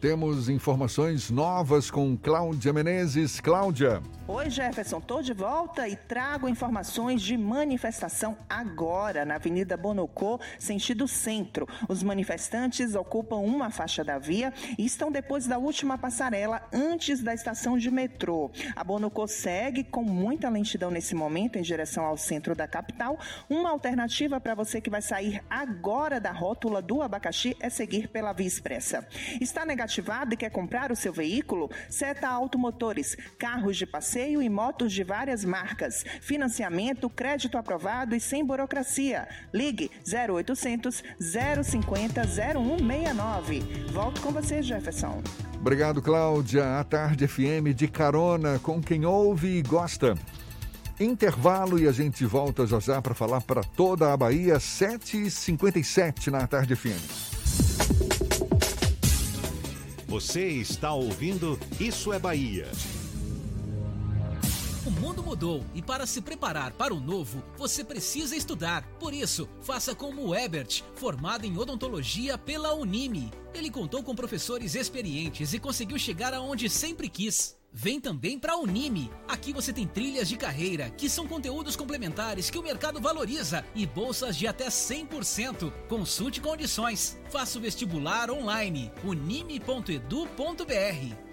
Temos informações novas com Cláudia Menezes. Cláudia. Oi, Jefferson, tô de volta e trago informações de manifestação agora na Avenida Bonocô, sentido centro. Os manifestantes ocupam uma faixa da via e estão depois da última passarela antes da estação de metrô. A Bonocô segue com muita lentidão nesse momento em direção ao centro da capital. Uma alternativa para você que vai sair agora da rótula do abacaxi é seguir pela via expressa. Está negativo ativado e quer comprar o seu veículo? Seta Automotores, carros de passeio e motos de várias marcas. Financiamento, crédito aprovado e sem burocracia. Ligue 0800 050 0169. Volto com você, Jefferson. Obrigado, Cláudia. A Tarde FM de carona com quem ouve e gosta. Intervalo e a gente volta já já para falar para toda a Bahia, 7h57 na Tarde FM. Você está ouvindo Isso é Bahia. O mundo mudou e para se preparar para o novo, você precisa estudar. Por isso, faça como o Ebert, formado em odontologia pela Unime. Ele contou com professores experientes e conseguiu chegar aonde sempre quis. Vem também para a Unime. Aqui você tem trilhas de carreira, que são conteúdos complementares que o mercado valoriza e bolsas de até 100%. Consulte condições. Faça o vestibular online. unime.edu.br.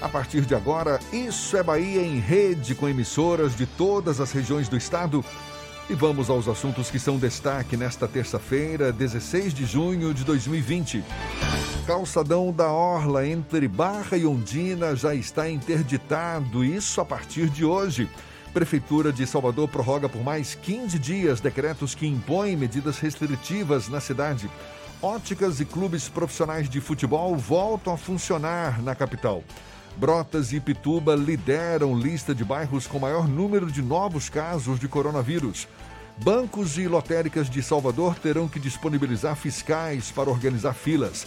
A partir de agora, Isso é Bahia em rede com emissoras de todas as regiões do estado. E vamos aos assuntos que são destaque nesta terça-feira, 16 de junho de 2020. Calçadão da Orla entre Barra e Ondina já está interditado, isso a partir de hoje. Prefeitura de Salvador prorroga por mais 15 dias decretos que impõem medidas restritivas na cidade. Óticas e clubes profissionais de futebol voltam a funcionar na capital. Brotas e Pituba lideram lista de bairros com maior número de novos casos de coronavírus. Bancos e lotéricas de Salvador terão que disponibilizar fiscais para organizar filas.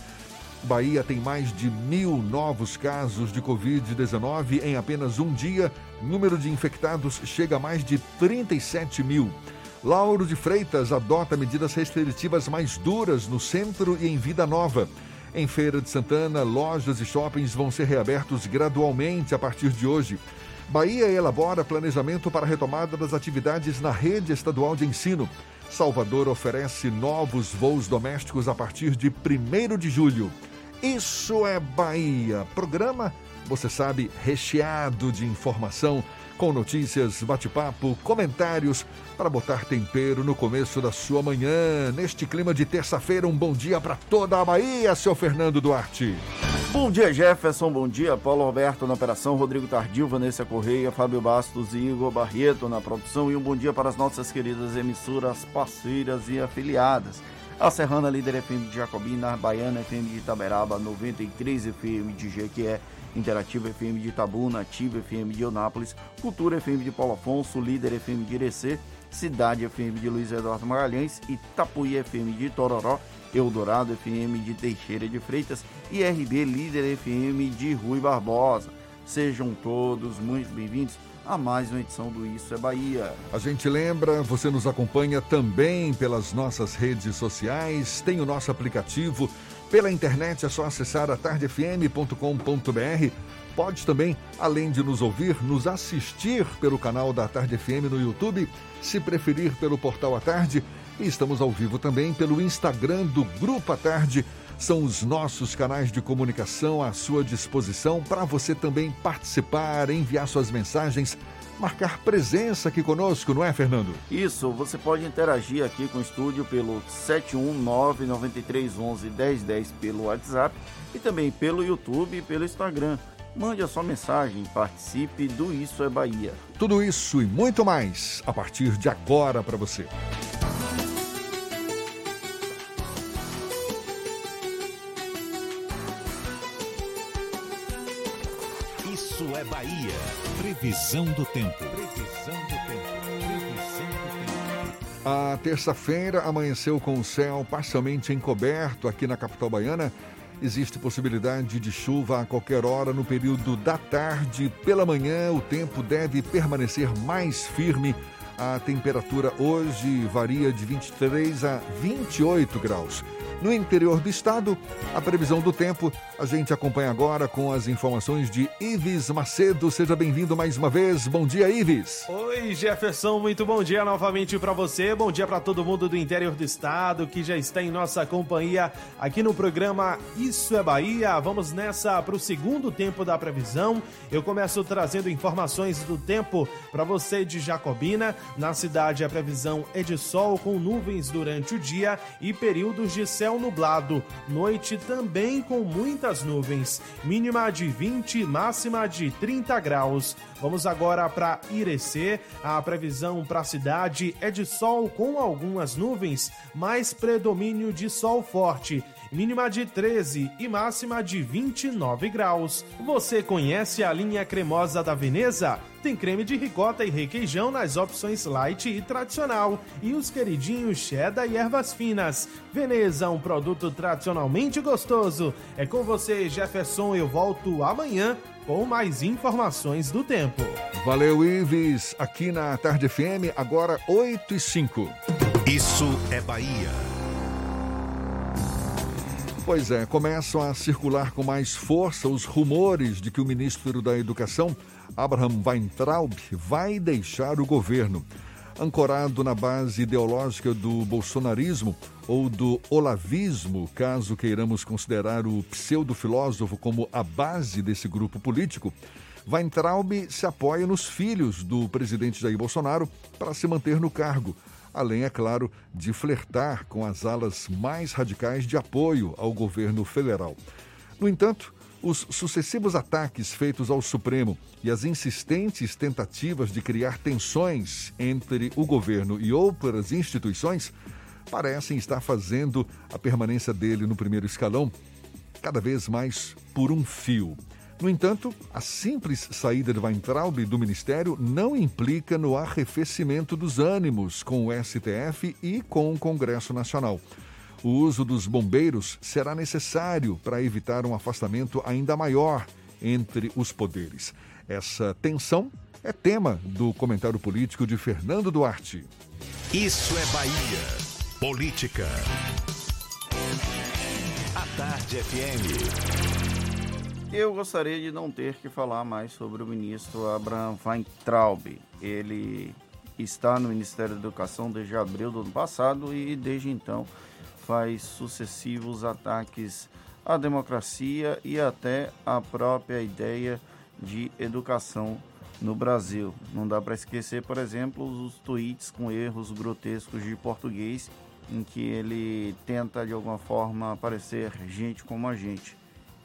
Bahia tem mais de mil novos casos de Covid-19 em apenas um dia. Número de infectados chega a mais de 37 mil. Lauro de Freitas adota medidas restritivas mais duras no centro e em Vida Nova. Em Feira de Santana, lojas e shoppings vão ser reabertos gradualmente a partir de hoje. Bahia elabora planejamento para retomada das atividades na rede estadual de ensino. Salvador oferece novos voos domésticos a partir de 1 de julho. Isso é Bahia. Programa, você sabe, recheado de informação, com notícias, bate-papo, comentários, para botar tempero no começo da sua manhã. Neste clima de terça-feira, um bom dia para toda a Bahia, seu Fernando Duarte. Bom dia, Jefferson. Bom dia, Paulo Roberto na operação, Rodrigo Tardil, Vanessa Correia, Fábio Bastos e Igor Barreto na produção. E um bom dia para as nossas queridas emissoras parceiras e afiliadas a Serrana Líder FM de Jacobina, Baiana FM de Itaberaba, 93 FM de Jequié, Interativa FM de Itabuna, Ativa FM de Onápolis, Cultura FM de Paulo Afonso, Líder FM de Irecê, Cidade FM de Luiz Eduardo Magalhães, Itapuí FM de Tororó, Eldorado FM de Teixeira de Freitas e RB Líder FM de Rui Barbosa. Sejam todos muito bem-vindos a mais uma edição do Isso é Bahia. A gente lembra, você nos acompanha também pelas nossas redes sociais, tem o nosso aplicativo. Pela internet é só acessar atardefm.com.br. Pode também, além de nos ouvir, nos assistir pelo canal da Tarde FM no YouTube, se preferir pelo portal A Tarde. E estamos ao vivo também pelo Instagram do Grupo A Tarde. São os nossos canais de comunicação à sua disposição para você também participar, enviar suas mensagens, marcar presença aqui conosco, não é, Fernando? Isso, você pode interagir aqui com o estúdio pelo 71993111010 pelo WhatsApp e também pelo YouTube e pelo Instagram. Mande a sua mensagem, participe do Isso é Bahia. Tudo isso e muito mais a partir de agora para você. Bahia. Previsão do tempo. Previsão do tempo. Previsão do tempo. A terça-feira amanheceu com o céu parcialmente encoberto aqui na capital baiana. Existe possibilidade de chuva a qualquer hora no período da tarde. Pela manhã, o tempo deve permanecer mais firme. A temperatura hoje varia de 23 a 28 graus. No interior do estado, a previsão do tempo a gente acompanha agora com as informações de Ives Macedo. Seja bem-vindo mais uma vez. Bom dia, Ives. Oi, Jefferson. Muito bom dia novamente para você. Bom dia para todo mundo do interior do estado que já está em nossa companhia aqui no programa Isso é Bahia. Vamos nessa para o segundo tempo da previsão. Eu começo trazendo informações do tempo para você de Jacobina. Na cidade, a previsão é de sol com nuvens durante o dia e períodos de céu nublado. Noite também com muitas nuvens. Mínima de 20, máxima de 30 graus. Vamos agora para Irecê. A previsão para a cidade é de sol com algumas nuvens, mais predomínio de sol forte mínima de 13 e máxima de 29 graus. Você conhece a linha cremosa da Veneza? Tem creme de ricota e requeijão nas opções light e tradicional e os queridinhos cheddar e ervas finas. Veneza, um produto tradicionalmente gostoso. É com você, Jefferson. Eu volto amanhã com mais informações do tempo. Valeu, Ives. Aqui na Tarde FM, agora 8 e 5. Isso é Bahia. Pois é, começam a circular com mais força os rumores de que o ministro da Educação, Abraham Weintraub, vai deixar o governo. Ancorado na base ideológica do bolsonarismo ou do olavismo, caso queiramos considerar o pseudo-filósofo como a base desse grupo político, Weintraub se apoia nos filhos do presidente Jair Bolsonaro para se manter no cargo além, é claro, de flertar com as alas mais radicais de apoio ao governo federal. No entanto, Os sucessivos ataques feitos ao Supremo e as insistentes tentativas de criar tensões entre o governo e outras instituições parecem estar fazendo a permanência dele no primeiro escalão cada vez mais por um fio. No entanto, a simples saída de Weintraub do ministério não implica no arrefecimento dos ânimos com o STF e com o Congresso Nacional. O uso dos bombeiros será necessário para evitar um afastamento ainda maior entre os poderes. Essa tensão é tema do comentário político de Fernando Duarte. Isso é Bahia. Política. A Tarde FM. Eu gostaria de não ter que falar mais sobre o ministro Abraham Weintraub. Ele está no Ministério da Educação desde abril do ano passado e desde então faz sucessivos ataques à democracia e até à própria ideia de educação no Brasil. Não dá para esquecer, por exemplo, os tweets com erros grotescos de português em que ele tenta de alguma forma parecer gente como a gente.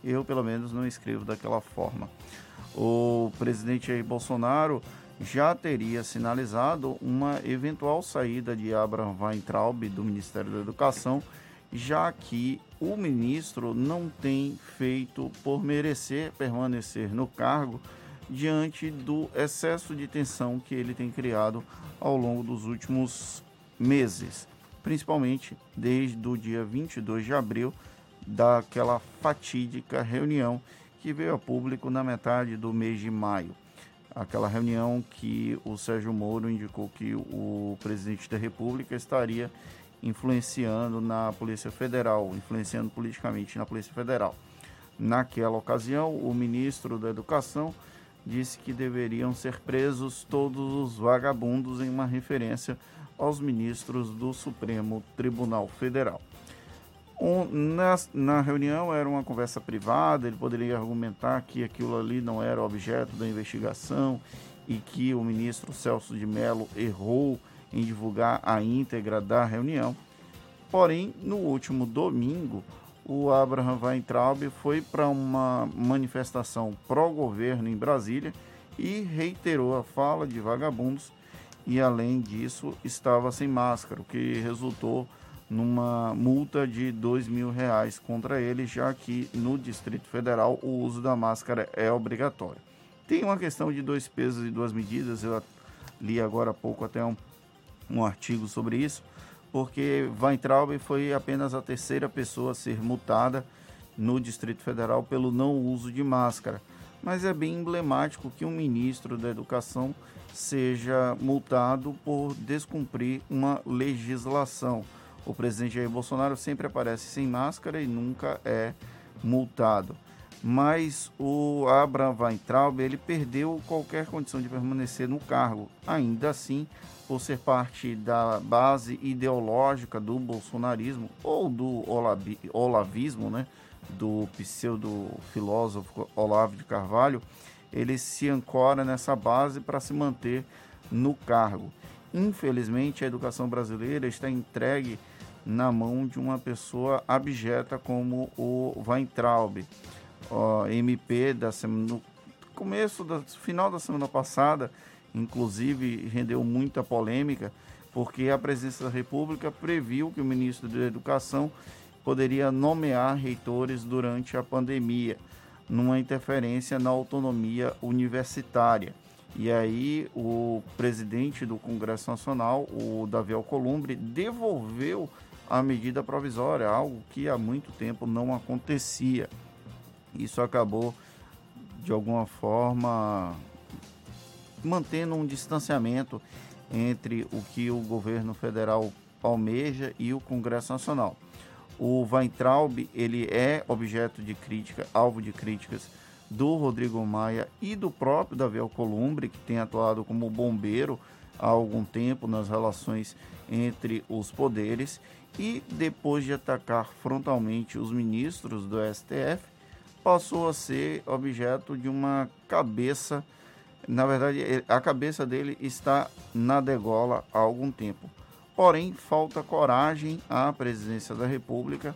Eu, pelo menos, não escrevo daquela forma. O presidente Jair Bolsonaro já teria sinalizado uma eventual saída de Abraham Weintraub do Ministério da Educação, já que o ministro não tem feito por merecer permanecer no cargo diante do excesso de tensão que ele tem criado ao longo dos últimos meses, principalmente desde o dia 22 de abril, daquela fatídica reunião que veio a público na metade do mês de maio aquela reunião que o Sérgio Moro indicou que o presidente da República estaria influenciando na Polícia Federal, influenciando politicamente na Polícia Federal. Naquela ocasião, o ministro da Educação disse que deveriam ser presos todos os vagabundos em uma referência aos ministros do Supremo Tribunal Federal. Um, na, na reunião era uma conversa privada, ele poderia argumentar que aquilo ali não era objeto da investigação e que o ministro Celso de Mello errou em divulgar a íntegra da reunião. Porém, no último domingo, o Abraham Weintraub foi para uma manifestação pró-governo em Brasília e reiterou a fala de vagabundos e, além disso, estava sem máscara, o que resultou numa multa de dois mil reais contra ele, já que no Distrito Federal o uso da máscara é obrigatório. Tem uma questão de dois pesos e duas medidas, eu li agora há pouco até um, um artigo sobre isso, porque Weintraub foi apenas a terceira pessoa a ser multada no Distrito Federal pelo não uso de máscara. Mas é bem emblemático que um ministro da Educação seja multado por descumprir uma legislação o presidente Jair Bolsonaro sempre aparece sem máscara e nunca é multado. Mas o Abraham Weintraub ele perdeu qualquer condição de permanecer no cargo. Ainda assim, por ser parte da base ideológica do bolsonarismo ou do olavismo, né, do pseudo-filósofo Olavo de Carvalho, ele se ancora nessa base para se manter no cargo. Infelizmente, a educação brasileira está entregue na mão de uma pessoa abjeta como o Weintraub, ó, MP da semana, no começo, do final da semana passada, inclusive rendeu muita polêmica, porque a presidência da República previu que o ministro da Educação poderia nomear reitores durante a pandemia, numa interferência na autonomia universitária. E aí o presidente do Congresso Nacional, o Davi Alcolumbre, devolveu a medida provisória, algo que há muito tempo não acontecia. Isso acabou, de alguma forma, mantendo um distanciamento entre o que o governo federal almeja e o Congresso Nacional. O Weintraub, ele é objeto de crítica, alvo de críticas do Rodrigo Maia e do próprio Davi Alcolumbre, que tem atuado como bombeiro há algum tempo nas relações entre os poderes e, depois de atacar frontalmente os ministros do STF, passou a ser objeto de uma cabeça. Na verdade, a cabeça dele está na degola há algum tempo. Porém, falta coragem à presidência da República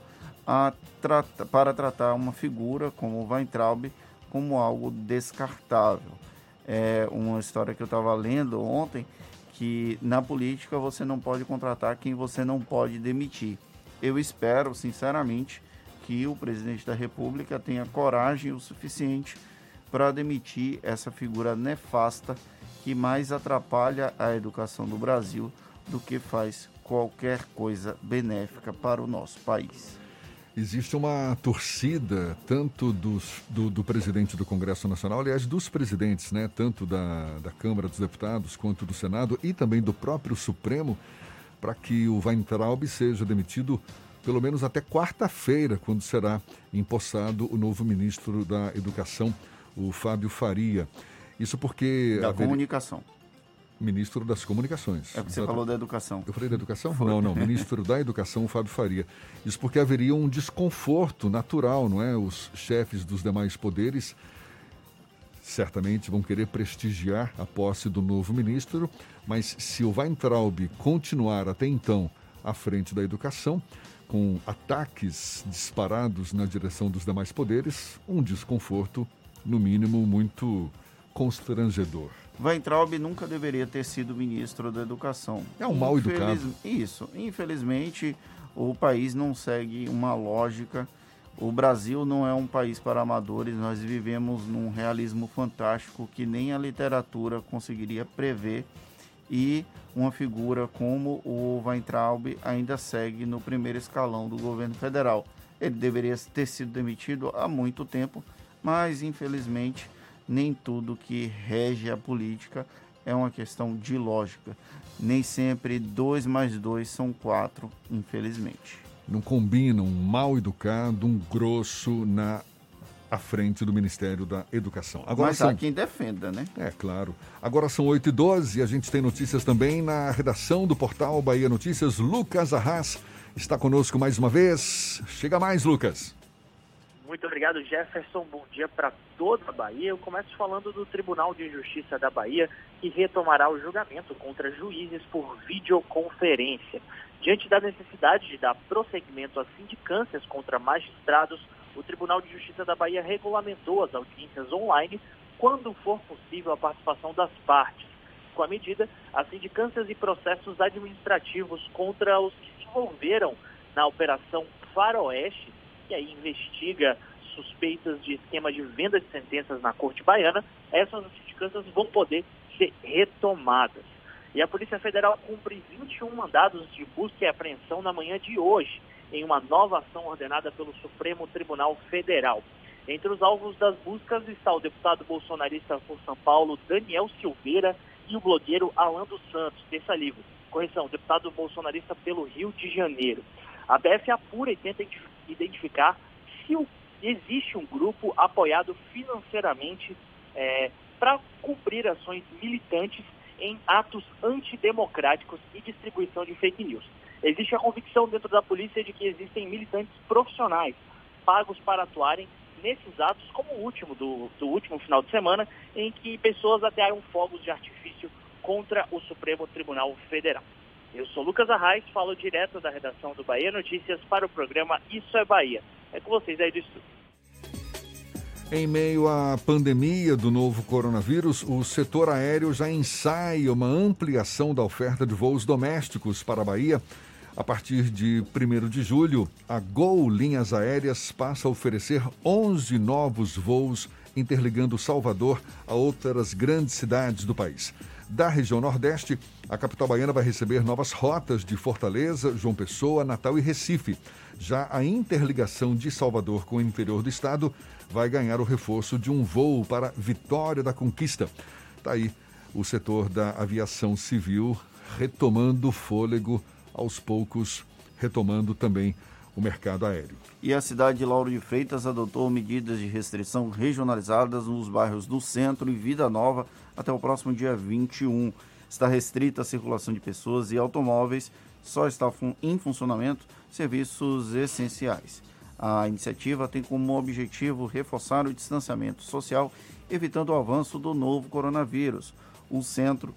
para tratar uma figura como Weintraub como algo descartável. É uma história que eu estava lendo ontem que na política você não pode contratar quem você não pode demitir. Eu espero, sinceramente, que o presidente da República tenha coragem o suficiente para demitir essa figura nefasta que mais atrapalha a educação do Brasil do que faz qualquer coisa benéfica para o nosso país. Existe uma torcida, tanto dos, do, do, presidente do Congresso Nacional, aliás, dos presidentes, né, tanto da, da Câmara dos Deputados quanto do Senado e também do próprio Supremo, para que o Weintraub seja demitido pelo menos até quarta-feira, quando será empossado o novo ministro da Educação, o Fábio Faria. Isso porque. Da haver... comunicação. Ministro das Comunicações. É porque você falou da educação. Eu falei da educação? Foi. Não, não. Ministro da Educação, Fábio Faria. Isso porque haveria um desconforto natural, não é? Os chefes dos demais poderes certamente vão querer prestigiar a posse do novo ministro, mas se o Weintraub continuar até então à frente da educação, com ataques disparados na direção dos demais poderes, um desconforto, no mínimo, muito constrangedor. Weintraub nunca deveria ter sido ministro da Educação. É um mal educado. Isso. Infelizmente, o país não segue uma lógica. O Brasil não é um país para amadores. Nós vivemos num realismo fantástico que nem a literatura conseguiria prever. E uma figura como o Weintraub ainda segue no primeiro escalão do governo federal. Ele deveria ter sido demitido há muito tempo, mas infelizmente nem tudo que rege a política é uma questão de lógica. Nem sempre dois mais dois são quatro, infelizmente. Não combina um mal educado, um grosso na à frente do Ministério da Educação. Agora Mas são... há quem defenda, né? É, claro. Agora são 8 e 12 e a gente tem notícias também na redação do portal Bahia Notícias. Lucas Arras está conosco mais uma vez. Chega mais, Lucas. Muito obrigado, Jefferson. Bom dia para toda a Bahia. Eu começo falando do Tribunal de Justiça da Bahia, que retomará o julgamento contra juízes por videoconferência. Diante da necessidade de dar prosseguimento às sindicâncias contra magistrados, o Tribunal de Justiça da Bahia regulamentou as audiências online quando for possível a participação das partes. Com a medida, as sindicâncias e processos administrativos contra os que se envolveram na Operação Faroeste que aí investiga suspeitas de esquema de venda de sentenças na Corte Baiana, essas sindicâncias vão poder ser retomadas. E a Polícia Federal cumpre 21 mandados de busca e apreensão na manhã de hoje, em uma nova ação ordenada pelo Supremo Tribunal Federal. Entre os alvos das buscas está o deputado bolsonarista por São Paulo, Daniel Silveira, e o blogueiro Alan dos Santos, terça livre. Correção, deputado bolsonarista pelo Rio de Janeiro. A BF apura e tenta identificar se existe um grupo apoiado financeiramente é, para cumprir ações militantes em atos antidemocráticos e distribuição de fake news. Existe a convicção dentro da polícia de que existem militantes profissionais pagos para atuarem nesses atos, como o último do, do último final de semana, em que pessoas atearam fogos de artifício contra o Supremo Tribunal Federal. Eu sou Lucas Arraes, falo direto da redação do Bahia Notícias para o programa Isso é Bahia. É com vocês aí do estúdio. Em meio à pandemia do novo coronavírus, o setor aéreo já ensaia uma ampliação da oferta de voos domésticos para a Bahia. A partir de 1 de julho, a Gol Linhas Aéreas passa a oferecer 11 novos voos interligando Salvador a outras grandes cidades do país da região Nordeste, a capital baiana vai receber novas rotas de Fortaleza, João Pessoa, Natal e Recife. Já a interligação de Salvador com o interior do estado vai ganhar o reforço de um voo para Vitória da Conquista. Está aí o setor da aviação civil retomando fôlego aos poucos, retomando também o mercado aéreo. E a cidade de Lauro de Freitas adotou medidas de restrição regionalizadas nos bairros do Centro e Vida Nova até o próximo dia 21. Está restrita a circulação de pessoas e automóveis, só está em funcionamento serviços essenciais. A iniciativa tem como objetivo reforçar o distanciamento social, evitando o avanço do novo coronavírus. O centro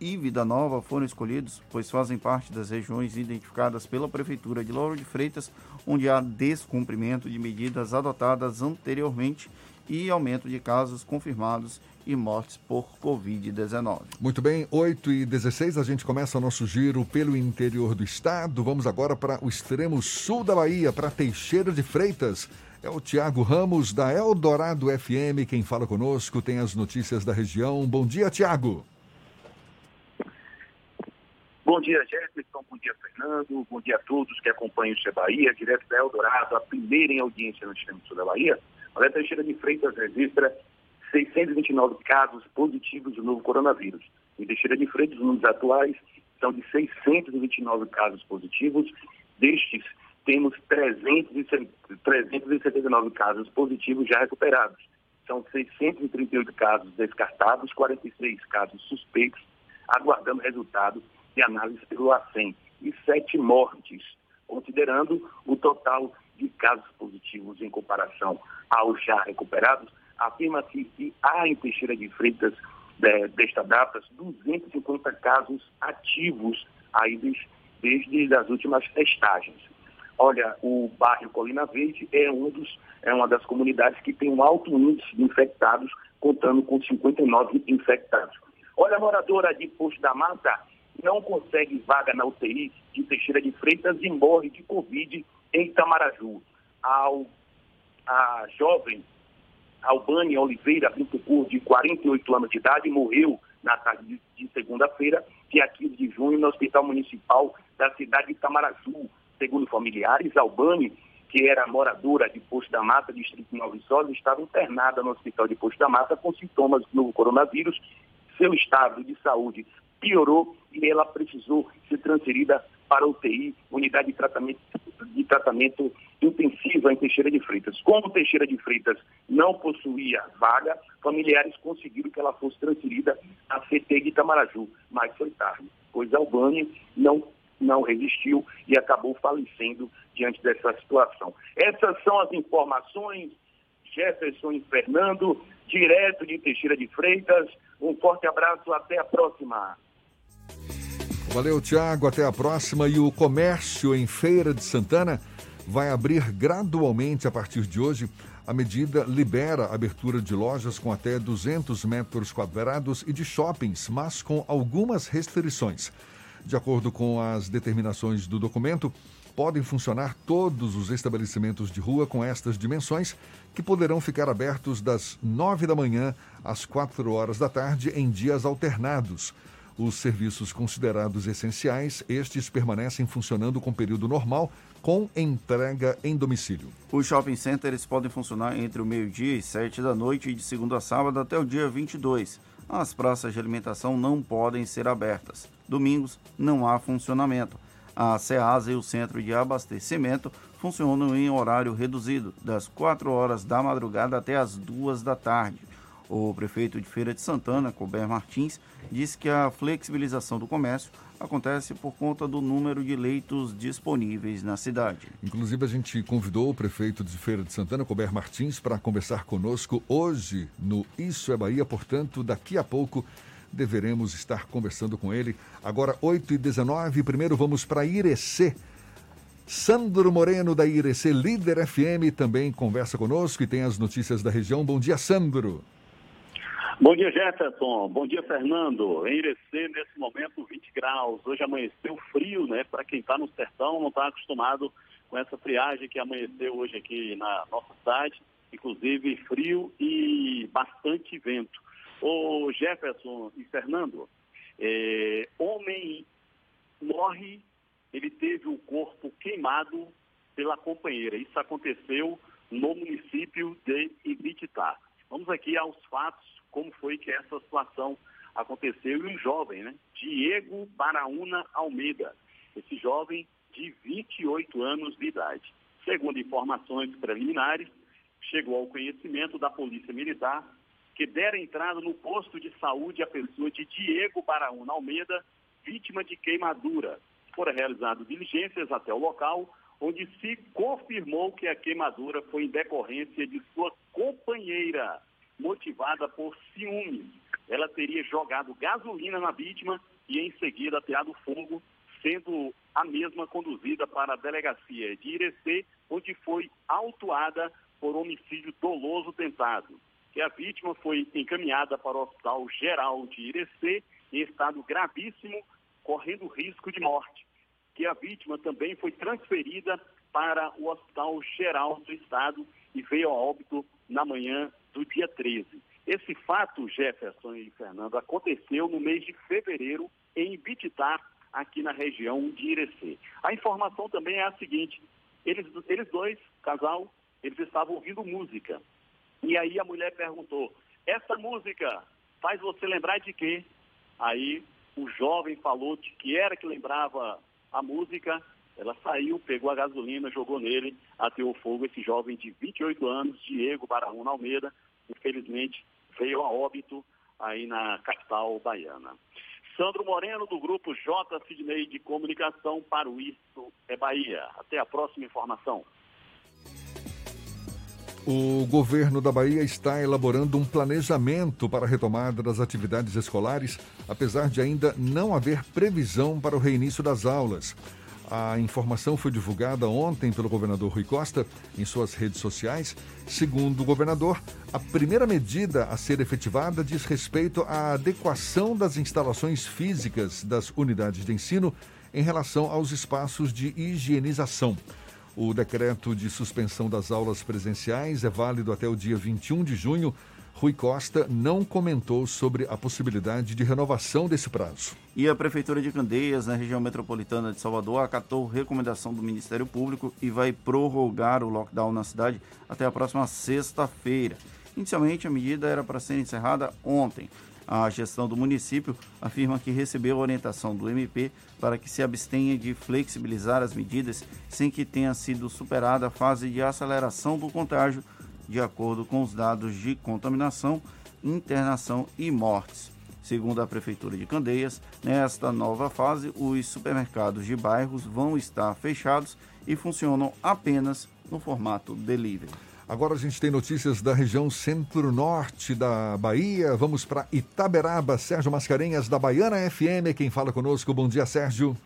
e Vida Nova foram escolhidos, pois fazem parte das regiões identificadas pela Prefeitura de Lauro de Freitas, onde há descumprimento de medidas adotadas anteriormente e aumento de casos confirmados e mortes por Covid-19. Muito bem, 8 e 16 a gente começa o nosso giro pelo interior do estado. Vamos agora para o extremo sul da Bahia, para Teixeira de Freitas. É o Tiago Ramos, da Eldorado FM, quem fala conosco, tem as notícias da região. Bom dia, Tiago. Bom dia, Jefferson. Bom dia, Fernando. Bom dia a todos que acompanham o Bahia, direto da Eldorado, a primeira em audiência no extremo sul da Bahia. A Teixeira de Freitas registra 629 casos positivos do novo coronavírus. Em Teixeira de Freitas, os números atuais são de 629 casos positivos. Destes, temos 379 casos positivos já recuperados. São 638 casos descartados, 46 casos suspeitos, aguardando resultado de análise pelo ACEM. E sete mortes, considerando o total de casos positivos em comparação aos já recuperados, afirma-se que há em Teixeira de Freitas, de, desta data, 250 casos ativos aí desde, desde as últimas testagens. Olha, o bairro Colina Verde é, um dos, é uma das comunidades que tem um alto índice de infectados, contando com 59 infectados. Olha, moradora de Posto da Mata não consegue vaga na UTI de Teixeira de Freitas e morre de Covid em Itamaraju. Ao, a jovem Albânia Oliveira Bintucur, de 48 anos de idade, morreu na tarde de, de segunda-feira, dia 15 de junho, no Hospital Municipal da cidade de Itamaraju. Segundo familiares, Albânia, que era moradora de Posto da Mata, distrito de Nova Viçosa, estava internada no Hospital de Posto da Mata com sintomas do novo coronavírus. Seu estado de saúde piorou e ela precisou ser transferida para UTI, unidade de tratamento, de tratamento intensiva em Teixeira de Freitas. Como Teixeira de Freitas não possuía vaga, familiares conseguiram que ela fosse transferida à CT de Itamaraju, mas foi tarde, pois Albânia não, não resistiu e acabou falecendo diante dessa situação. Essas são as informações, Jefferson e Fernando, direto de Teixeira de Freitas. Um forte abraço, até a próxima. Valeu, Tiago. Até a próxima. E o comércio em Feira de Santana vai abrir gradualmente a partir de hoje. A medida libera a abertura de lojas com até 200 metros quadrados e de shoppings, mas com algumas restrições. De acordo com as determinações do documento, podem funcionar todos os estabelecimentos de rua com estas dimensões, que poderão ficar abertos das 9 da manhã às 4 horas da tarde em dias alternados. Os serviços considerados essenciais, estes permanecem funcionando com período normal, com entrega em domicílio. Os shopping centers podem funcionar entre o meio-dia e sete da noite e de segunda a sábado até o dia 22. As praças de alimentação não podem ser abertas. Domingos não há funcionamento. A SEASA e o Centro de Abastecimento funcionam em horário reduzido, das 4 horas da madrugada até as 2 da tarde. O prefeito de Feira de Santana, Colbert Martins, disse que a flexibilização do comércio acontece por conta do número de leitos disponíveis na cidade. Inclusive, a gente convidou o prefeito de Feira de Santana, Colbert Martins, para conversar conosco hoje no Isso é Bahia. Portanto, daqui a pouco deveremos estar conversando com ele. Agora, 8h19, primeiro vamos para Irecê. Sandro Moreno, da Irecê Líder FM, também conversa conosco e tem as notícias da região. Bom dia, Sandro. Bom dia, Jefferson. Bom dia, Fernando. Em Irecê, nesse momento, 20 graus. Hoje amanheceu frio, né? Para quem está no sertão, não está acostumado com essa friagem que amanheceu hoje aqui na nossa cidade. Inclusive, frio e bastante vento. Ô, Jefferson e Fernando, é, homem morre, ele teve o corpo queimado pela companheira. Isso aconteceu no município de Ibititá. Vamos aqui aos fatos como foi que essa situação aconteceu. E um jovem, né? Diego Baraúna Almeida. Esse jovem de 28 anos de idade. Segundo informações preliminares, chegou ao conhecimento da Polícia Militar que dera entrada no posto de saúde a pessoa de Diego Baraúna Almeida, vítima de queimadura. Foram realizadas diligências até o local, onde se confirmou que a queimadura foi em decorrência de sua companheira, motivada por ciúmes. ela teria jogado gasolina na vítima e em seguida ateado fogo, sendo a mesma conduzida para a delegacia de Irecê, onde foi autuada por homicídio doloso tentado. Que a vítima foi encaminhada para o Hospital Geral de Irecê em estado gravíssimo, correndo risco de morte. Que a vítima também foi transferida para o Hospital Geral do Estado e veio a óbito na manhã do dia 13. Esse fato, Jefferson e Fernando, aconteceu no mês de fevereiro em Bititá, aqui na região de Irecê. A informação também é a seguinte: eles, eles dois, casal, eles estavam ouvindo música. E aí a mulher perguntou: essa música faz você lembrar de quê? Aí o jovem falou de que era que lembrava a música. Ela saiu, pegou a gasolina, jogou nele, ateou fogo. Esse jovem de 28 anos, Diego Barahuna Almeida, infelizmente veio a óbito aí na capital baiana. Sandro Moreno, do grupo J. Sidney de Comunicação para o Isso é Bahia. Até a próxima informação. O governo da Bahia está elaborando um planejamento para a retomada das atividades escolares, apesar de ainda não haver previsão para o reinício das aulas. A informação foi divulgada ontem pelo governador Rui Costa em suas redes sociais. Segundo o governador, a primeira medida a ser efetivada diz respeito à adequação das instalações físicas das unidades de ensino em relação aos espaços de higienização. O decreto de suspensão das aulas presenciais é válido até o dia 21 de junho. Rui Costa não comentou sobre a possibilidade de renovação desse prazo. E a Prefeitura de Candeias, na região metropolitana de Salvador, acatou recomendação do Ministério Público e vai prorrogar o lockdown na cidade até a próxima sexta-feira. Inicialmente, a medida era para ser encerrada ontem. A gestão do município afirma que recebeu orientação do MP para que se abstenha de flexibilizar as medidas sem que tenha sido superada a fase de aceleração do contágio, de acordo com os dados de contaminação, internação e mortes. Segundo a Prefeitura de Candeias, nesta nova fase, os supermercados de bairros vão estar fechados e funcionam apenas no formato delivery. Agora a gente tem notícias da região centro-norte da Bahia. Vamos para Itaberaba. Sérgio Mascarenhas, da Baiana FM, quem fala conosco. Bom dia, Sérgio.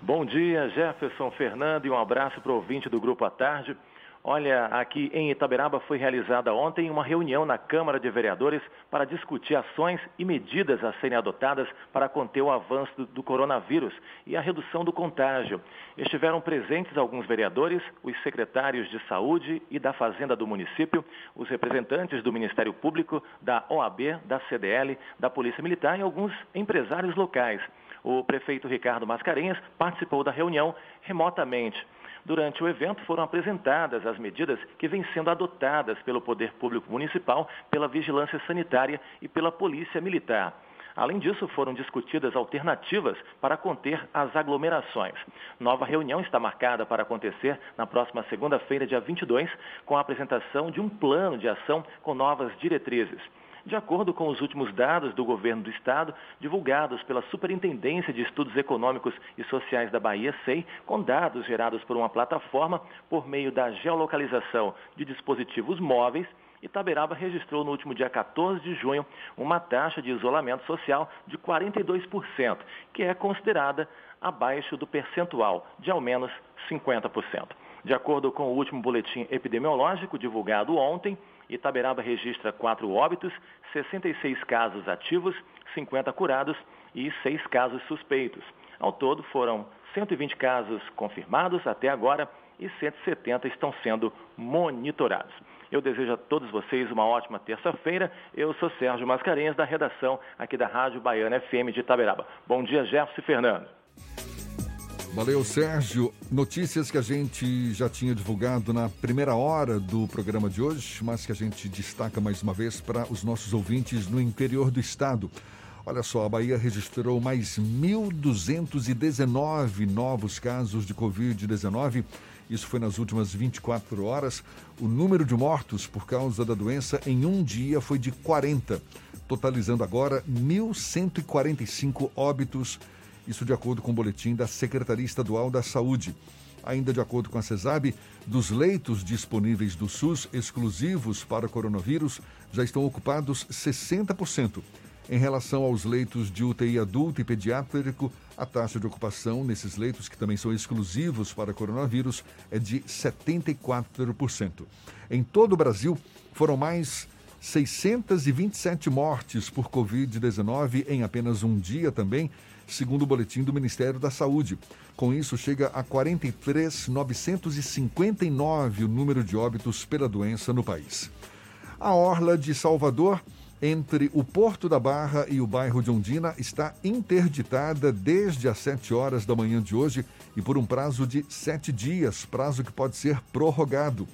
Bom dia, Jefferson Fernando, e um abraço para o ouvinte do Grupo à Tarde. Olha, aqui em Itaberaba foi realizada ontem uma reunião na Câmara de Vereadores para discutir ações e medidas a serem adotadas para conter o avanço do, coronavírus e a redução do contágio. Estiveram presentes alguns vereadores, os secretários de Saúde e da Fazenda do município, os representantes do Ministério Público, da OAB, da CDL, da Polícia Militar e alguns empresários locais. O prefeito Ricardo Mascarenhas participou da reunião remotamente. Durante o evento foram apresentadas as medidas que vêm sendo adotadas pelo Poder Público Municipal, pela Vigilância Sanitária e pela Polícia Militar. Além disso, foram discutidas alternativas para conter as aglomerações. Nova reunião está marcada para acontecer na próxima segunda-feira, dia 22, com a apresentação de um plano de ação com novas diretrizes. De acordo com os últimos dados do governo do estado, divulgados pela Superintendência de Estudos Econômicos e Sociais da Bahia, SEI, com dados gerados por uma plataforma por meio da geolocalização de dispositivos móveis, Itaberaba registrou no último dia 14 de junho uma taxa de isolamento social de 42%, que é considerada abaixo do percentual de ao menos 50%. De acordo com o último boletim epidemiológico divulgado ontem, Itaberaba registra quatro óbitos, 66 casos ativos, 50 curados e 6 casos suspeitos. Ao todo, foram 120 casos confirmados até agora e 170 estão sendo monitorados. Eu desejo a todos vocês uma ótima terça-feira. Eu sou Sérgio Mascarenhas, da redação aqui da Rádio Baiana FM de Itaberaba. Bom dia, Jefferson e Fernando. Valeu, Sérgio. Notícias que a gente já tinha divulgado na primeira hora do programa de hoje, mas que a gente destaca mais uma vez para os nossos ouvintes no interior do estado. Olha só, a Bahia registrou mais 1.219 novos casos de Covid-19. Isso foi nas últimas 24 horas. O número de mortos por causa da doença em um dia foi de 40, totalizando agora 1.145 óbitos isso de acordo com o boletim da Secretaria Estadual da Saúde. Ainda de acordo com a CESAB, dos leitos disponíveis do SUS exclusivos para coronavírus, já estão ocupados 60%. Em relação aos leitos de UTI adulto e pediátrico, a taxa de ocupação nesses leitos, que também são exclusivos para coronavírus, é de 74%. Em todo o Brasil, foram mais 627 mortes por Covid-19 em apenas um dia também, segundo o boletim do Ministério da Saúde. Com isso, chega a 43.959 o número de óbitos pela doença no país. A Orla de Salvador, entre o Porto da Barra e o bairro de Ondina, está interditada desde as 7 horas da manhã de hoje e por um prazo de sete dias, prazo que pode ser prorrogado.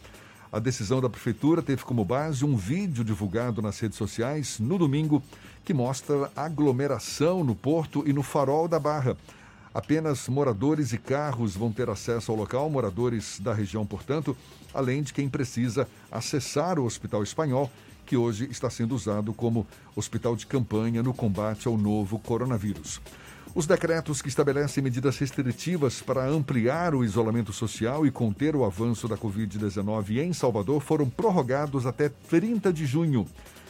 A decisão da Prefeitura teve como base um vídeo divulgado nas redes sociais no domingo que mostra aglomeração no porto e no farol da Barra. Apenas moradores e carros vão ter acesso ao local, moradores da região, portanto, além de quem precisa acessar o Hospital Espanhol, que hoje está sendo usado como hospital de campanha no combate ao novo coronavírus. Os decretos que estabelecem medidas restritivas para ampliar o isolamento social e conter o avanço da Covid-19 em Salvador foram prorrogados até 30 de junho.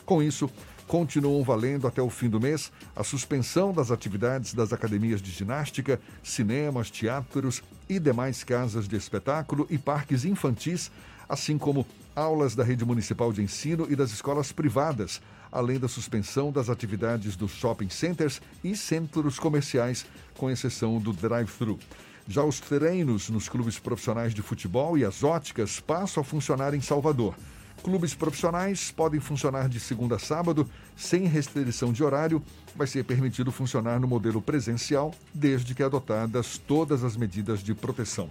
Com isso, continuam valendo até o fim do mês a suspensão das atividades das academias de ginástica, cinemas, teatros e demais casas de espetáculo e parques infantis, assim como aulas da rede municipal de ensino e das escolas privadas, além da suspensão das atividades dos shopping centers e centros comerciais, com exceção do drive-thru. Já os treinos nos clubes profissionais de futebol e as óticas passam a funcionar em Salvador. Clubes profissionais podem funcionar de segunda a sábado, sem restrição de horário. Vai ser permitido funcionar no modelo presencial, desde que adotadas todas as medidas de proteção.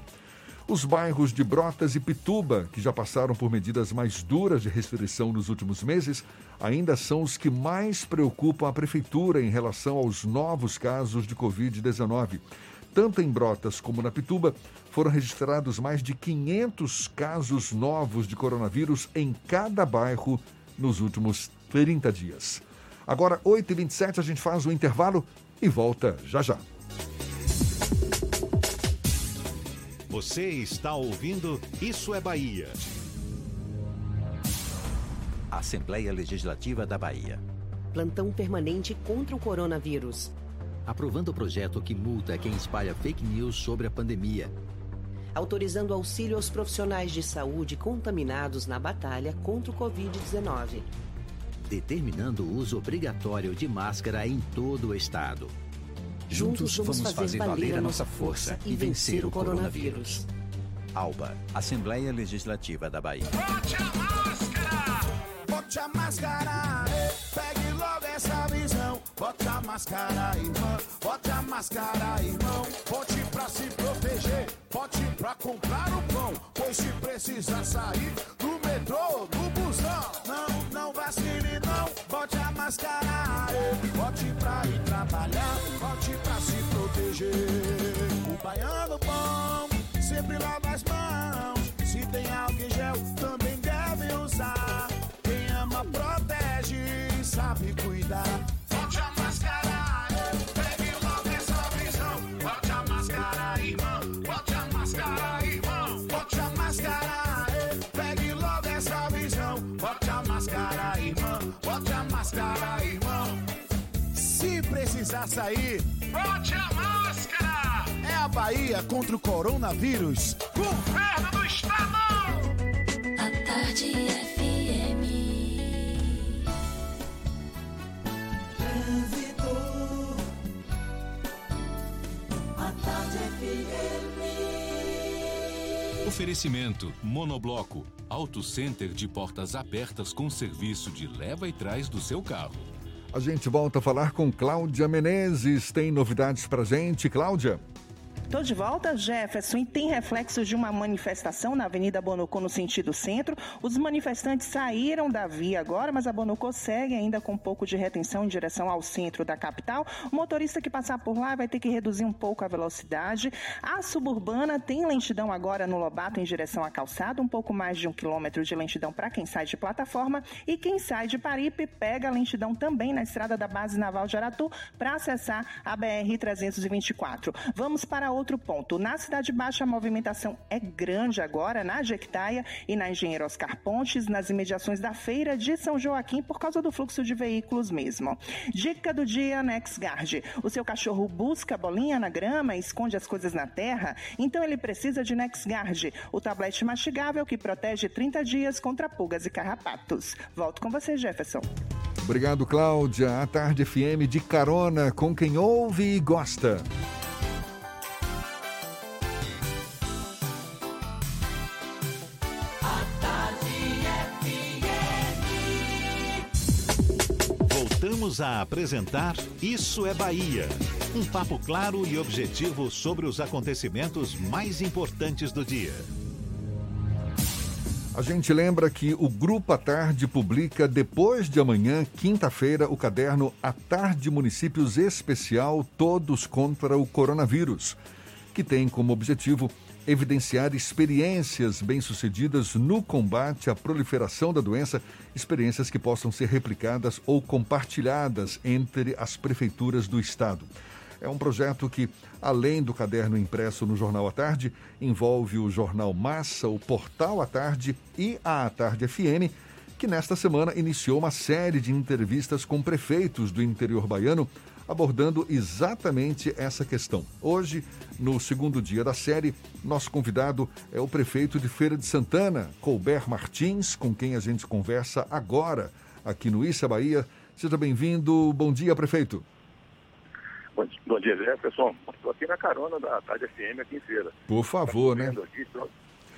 Os bairros de Brotas e Pituba, que já passaram por medidas mais duras de restrição nos últimos meses, ainda são os que mais preocupam a Prefeitura em relação aos novos casos de Covid-19. Tanto em Brotas como na Pituba, foram registrados mais de 500 casos novos de coronavírus em cada bairro nos últimos 30 dias. Agora, 8h27, a gente faz o intervalo e volta já já. Você está ouvindo Isso é Bahia. Assembleia Legislativa da Bahia. Plantão permanente contra o coronavírus. Aprovando o projeto que multa quem espalha fake news sobre a pandemia. Autorizando auxílio aos profissionais de saúde contaminados na batalha contra o Covid-19. Determinando o uso obrigatório de máscara em todo o estado. Juntos vamos fazer valer a nossa força e vencer o coronavírus. ALBA, Assembleia Legislativa da Bahia. Bote a máscara! Bote a máscara! Pegue logo essa visão. Bote a máscara, irmã. Bote a máscara, irmão. Bote pra se proteger. Bote pra comprar o pão. Pois se precisar sair do metrô, do busão. Não, não vacile, não. Bote a máscara. Bote pra ir trabalhar. Bote pra se proteger. O baiano bom sempre lava as mãos. Se tem álcool em gel, também deve usar. Quem ama, protege sabe cuidar. Sair, bote a máscara. É a Bahia contra o coronavírus. Governo do Estado. A tarde FM. Trânsito. A tarde FM. Oferecimento Monobloco, Auto Center de portas abertas com serviço de leva e trás do seu carro. A gente volta a falar com Cláudia Menezes. Tem novidades pra gente, Cláudia? Tô de volta, Jefferson, e tem reflexos de uma manifestação na Avenida Bonocô no sentido centro. Os manifestantes saíram da via agora, mas a Bonocô segue ainda com um pouco de retenção em direção ao centro da capital. O motorista que passar por lá vai ter que reduzir um pouco a velocidade. A suburbana tem lentidão agora no Lobato em direção à calçada, um pouco mais de um quilômetro de lentidão para quem sai de plataforma. E quem sai de Paripe pega a lentidão também na estrada da Base Naval de Aratu para acessar a BR-324. Vamos para outro ponto. Na Cidade Baixa, a movimentação é grande agora na Jequitaia e na Engenheiro Oscar Pontes, nas imediações da feira de São Joaquim, por causa do fluxo de veículos mesmo. Dica do dia NexGuard. O seu cachorro busca bolinha na grama, esconde as coisas na terra, então ele precisa de NexGuard, o tablete mastigável que protege 30 dias contra pulgas e carrapatos. Volto com você, Jefferson. Obrigado, Cláudia. A Tarde FM de carona com quem ouve e gosta. Voltamos a apresentar Isso é Bahia. Um papo claro e objetivo sobre os acontecimentos mais importantes do dia. A gente lembra que o Grupo à Tarde publica depois de amanhã, quinta-feira, o caderno A Tarde Municípios Especial Todos contra o Coronavírus, que tem como objetivo evidenciar experiências bem-sucedidas no combate à proliferação da doença, experiências que possam ser replicadas ou compartilhadas entre as prefeituras do estado. É um projeto que, além do caderno impresso no Jornal à Tarde, envolve o Jornal Massa, o Portal à Tarde e a À Tarde FM, que nesta semana iniciou uma série de entrevistas com prefeitos do interior baiano, abordando exatamente essa questão. Hoje, no segundo dia da série, nosso convidado é o prefeito de Feira de Santana, Colbert Martins, com quem a gente conversa agora aqui no Issa Bahia. Seja bem-vindo. Bom dia, prefeito. Bom, bom dia, Jefferson. Estou aqui na carona da Tarde FM aqui em Feira. Por favor, Tá né? Aqui, chove,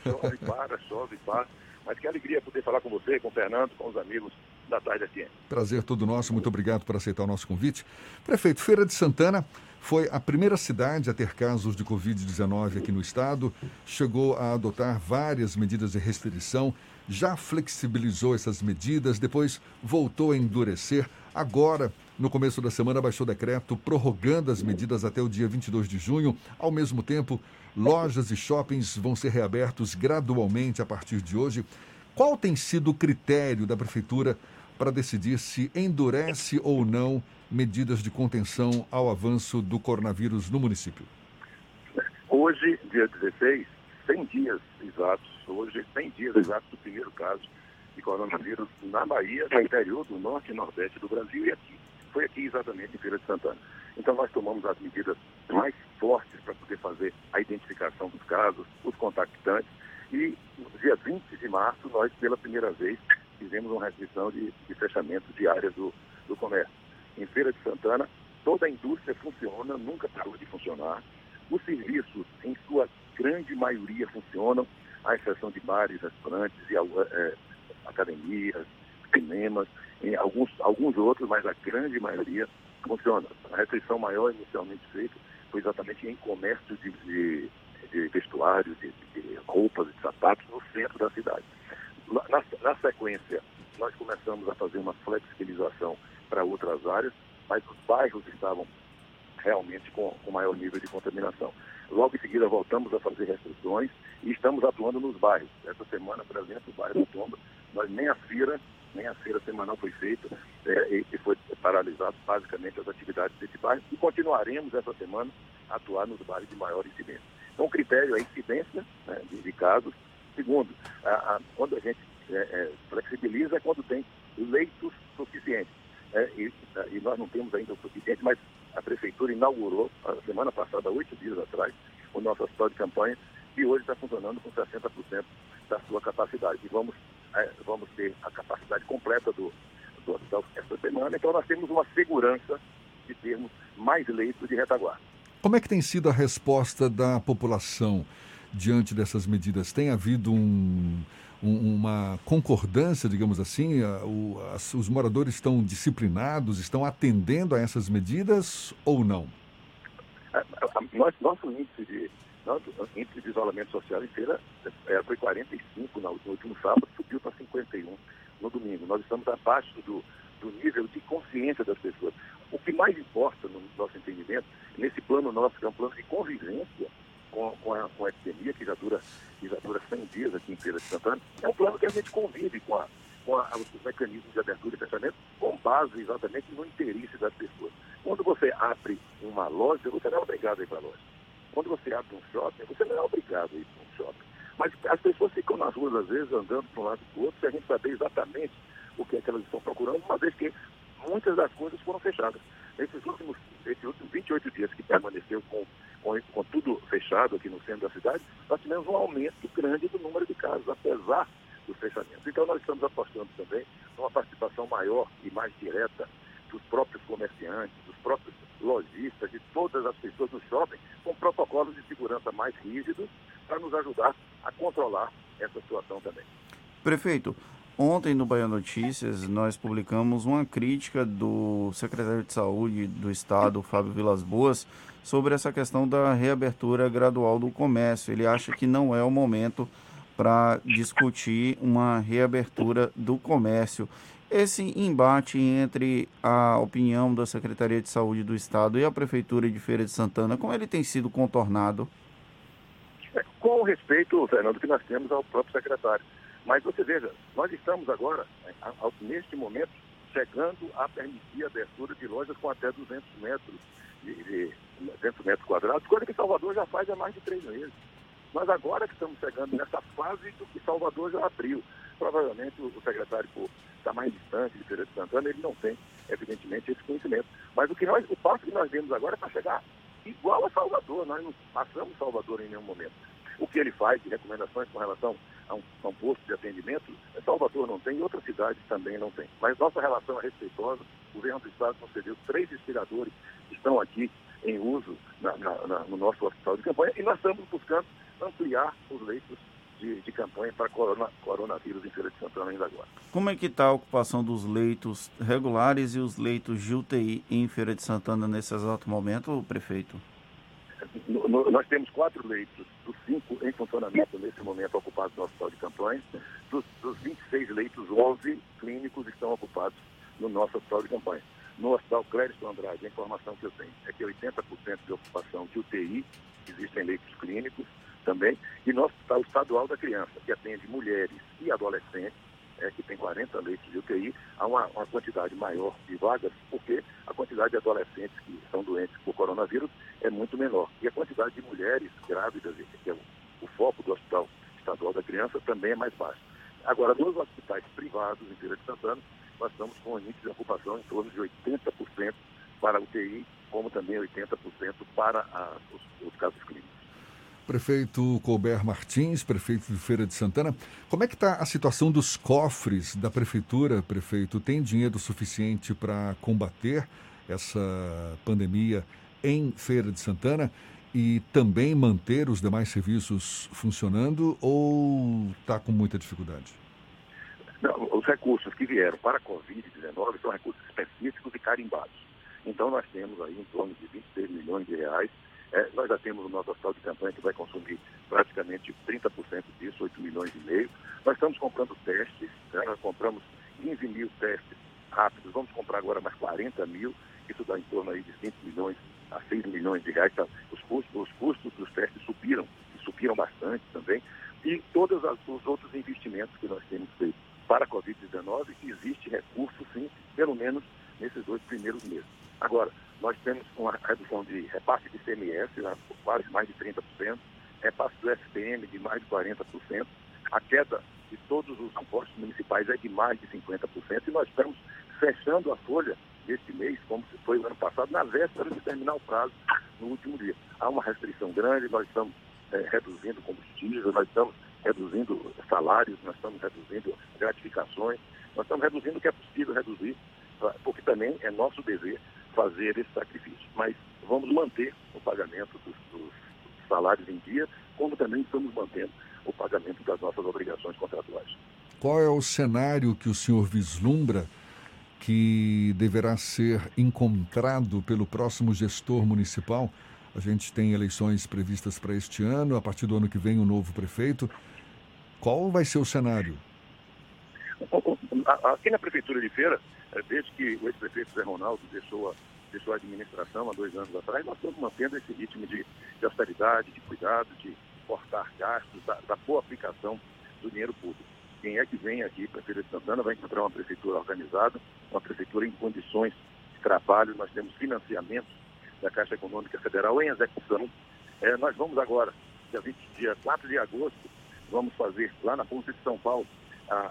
chove, para, chove, para. Mas que alegria poder falar com você, com o Fernando, com os amigos da Tarde FM. Prazer todo nosso, muito obrigado por aceitar o nosso convite. Prefeito, Feira de Santana foi a primeira cidade a ter casos de Covid-19 aqui no estado, chegou a adotar várias medidas de restrição, já flexibilizou essas medidas, depois voltou a endurecer. Agora, no começo da semana, baixou decreto prorrogando as medidas até o dia 22 de junho. Ao mesmo tempo, lojas e shoppings vão ser reabertos gradualmente a partir de hoje. Qual tem sido o critério da Prefeitura para decidir se endurece ou não medidas de contenção ao avanço do coronavírus no município? Hoje, dia 16, 100 dias exatos, hoje 100 dias exatos do primeiro caso de coronavírus na Bahia, no interior do norte e nordeste do Brasil e aqui. Foi aqui exatamente em Feira de Santana. Então nós tomamos as medidas mais fortes para poder fazer a identificação dos casos, os contactantes e no dia 20 de março nós pela primeira vez fizemos uma restrição de, de fechamento de áreas do, do comércio. Em Feira de Santana, toda a indústria funciona, nunca parou de funcionar. Os serviços, em sua grande maioria, funcionam, à exceção de bares, restaurantes e eh, academias, cinemas, em alguns, alguns outros, mas a grande maioria funciona. A restrição maior inicialmente feita foi exatamente em comércio de, de, de vestuário, de, de roupas de sapatos no centro da cidade. Na, na sequência, nós começamos a fazer uma flexibilização para outras áreas, mas os bairros estavam realmente com, com maior nível de contaminação. Logo em seguida, voltamos a fazer restrições e estamos atuando nos bairros. Essa semana, por exemplo, o bairro do Tomba, nós nem a feira, nem a feira semanal foi feita é, e, e foi paralisado basicamente as atividades desse bairro e continuaremos essa semana a atuar nos bairros de maior incidência. Então, o critério é a incidência né, de, casos. Segundo, a, a, quando a gente é, é, flexibiliza é quando tem leitos suficientes. É, e, e, nós não temos ainda o suficiente, mas a Prefeitura inaugurou, a semana passada, oito dias atrás, o nosso hospital de campanha, e hoje está funcionando com 60% da sua capacidade. E vamos, é, vamos ter a capacidade completa do, do hospital esta semana, então nós temos uma segurança de termos mais leitos de retaguarda. Como é que tem sido a resposta da população diante dessas medidas? Tem havido um, um, uma concordância, digamos assim? O, as, os moradores estão disciplinados, estão atendendo a essas medidas ou não? Nosso, nosso índice de nosso índice de isolamento social em feira é, foi 45 no, no último sábado, subiu para 51 no domingo. Nós estamos abaixo do, do nível de consciência das pessoas. O que mais importa no nosso entendimento, nesse plano nosso, que é um plano de convivência com, com, a, com a epidemia, que já dura, que já dura 100 dias aqui em Feira de Santana, é um plano que a gente convive com, a, com a, os mecanismos de abertura e fechamento com base exatamente no interesse das pessoas. Quando você abre uma loja, você não é obrigado a ir para a loja. quando você abre um shopping, você não é obrigado a ir para um shopping. Mas as pessoas ficam nas ruas, às vezes, andando para um lado e para o outro, sem a gente saber exatamente o que é que elas estão procurando, uma vez que muitas das coisas foram fechadas. Esses últimos, esses últimos 28 dias que permaneceu com, com, com tudo fechado aqui no centro da cidade, nós tivemos um aumento grande do número de casos, apesar dos fechamentos. Então nós estamos apostando também numa participação maior e mais direta dos próprios comerciantes, dos próprios lojistas, de todas as pessoas no shopping, com protocolos de segurança mais rígidos para nos ajudar a controlar essa situação também. Prefeito, ontem no Bahia Notícias nós publicamos uma crítica do secretário de Saúde do Estado, Fábio Vilas Boas, sobre essa questão da reabertura gradual do comércio. Ele acha que não é o momento para discutir uma reabertura do comércio. Esse embate entre a opinião da Secretaria de Saúde do Estado e a Prefeitura de Feira de Santana, como ele tem sido contornado? Com respeito, Fernando, que nós temos ao próprio secretário. Mas você veja, nós estamos agora, neste momento, chegando a permitir a abertura de lojas com até 200 metros, de, de 200 metros quadrados, coisa que Salvador já faz há mais de três meses. Mas agora que estamos chegando nessa fase do que Salvador já abriu. Provavelmente o secretário, estar mais distante de Feira de Santana, ele não tem, evidentemente, esse conhecimento. Mas o, que nós, o passo que nós vemos agora é para chegar igual a Salvador. Nós não passamos Salvador em nenhum momento. O que ele faz de recomendações com relação a um, a um posto de atendimento, Salvador não tem outras cidades também não tem. Mas nossa relação é respeitosa. O governo do Estado concedeu três respiradores que estão aqui em uso na, na, na, no nosso hospital de campanha e nós estamos buscando ampliar os leitos de, de campanha para corona, coronavírus em Feira de Santana ainda agora. Como é que está a ocupação dos leitos regulares e os leitos de UTI em Feira de Santana nesse exato momento, prefeito? No, no, nós temos quatro leitos, dos cinco em funcionamento nesse momento ocupados no hospital de campanha. Dos, dos 26 leitos, 11 clínicos estão ocupados no nosso hospital de campanha. No Hospital Clériston Andrade, a informação que eu tenho é que 80% de ocupação de UTI, existem leitos clínicos também, e no Hospital Estadual da Criança, que atende mulheres e adolescentes, é, que tem 40 leitos de UTI, há uma, uma quantidade maior de vagas, porque a quantidade de adolescentes que são doentes por coronavírus é muito menor. E a quantidade de mulheres grávidas, que é o, o foco do Hospital Estadual da Criança, também é mais baixa. Agora, nos hospitais privados em Feira de Santana, nós estamos com um índice de ocupação em torno de 80% para a UTI, como também 80% para a, os, os casos clínicos. Prefeito Colbert Martins, prefeito de Feira de Santana, como é que está a situação dos cofres da prefeitura, prefeito? Tem dinheiro suficiente para combater essa pandemia em Feira de Santana e também manter os demais serviços funcionando ou está com muita dificuldade? Os recursos que vieram para a Covid-19 são recursos específicos e carimbados. Então nós temos aí em torno de 26 milhões de reais. É, nós já temos o nosso hospital de campanha que vai consumir praticamente 30% disso, 8 milhões e meio. Nós estamos comprando testes, né? nós compramos 15 mil testes rápidos, vamos comprar agora mais 40 mil, isso dá em torno aí de 5 milhões a 6 milhões de reais. Então, os, custos, os custos dos testes subiram, subiram bastante também. E todos os outros investimentos que nós temos feito para a Covid-19, existe recurso, sim, pelo menos nesses dois primeiros meses. Agora, nós temos uma redução de repasse de CMS, né, quase mais de 30%, repasse do SPM de mais de 40%, a queda de todos os impostos municipais é de mais de 50%, e nós estamos fechando a folha deste mês, como foi o ano passado, na véspera de terminar o prazo no último dia. Há uma restrição grande, nós estamos é, reduzindo combustível, nós estamos reduzindo salários, nós estamos reduzindo gratificações, nós estamos reduzindo o que é possível reduzir, porque também é nosso dever fazer esse sacrifício. Mas vamos manter o pagamento dos, dos salários em dia, como também estamos mantendo o pagamento das nossas obrigações contratuais. Qual é o cenário que o senhor vislumbra que deverá ser encontrado pelo próximo gestor municipal? A gente tem eleições previstas para este ano, a partir do ano que vem, o um novo prefeito. Qual vai ser o cenário? Aqui na Prefeitura de Feira, é, desde que o ex-prefeito Zé Ronaldo deixou a, deixou a administração há dois anos atrás, nós estamos mantendo esse ritmo de, de austeridade, de cuidado, de cortar gastos, da, da, boa aplicação do dinheiro público. Quem é que vem aqui para Feira de Santana vai encontrar uma prefeitura organizada, uma prefeitura em condições de trabalho. Nós temos financiamentos da Caixa Econômica Federal em execução É, nós vamos agora, dia, 20, dia 4 de agosto, vamos fazer lá na Ponte de São Paulo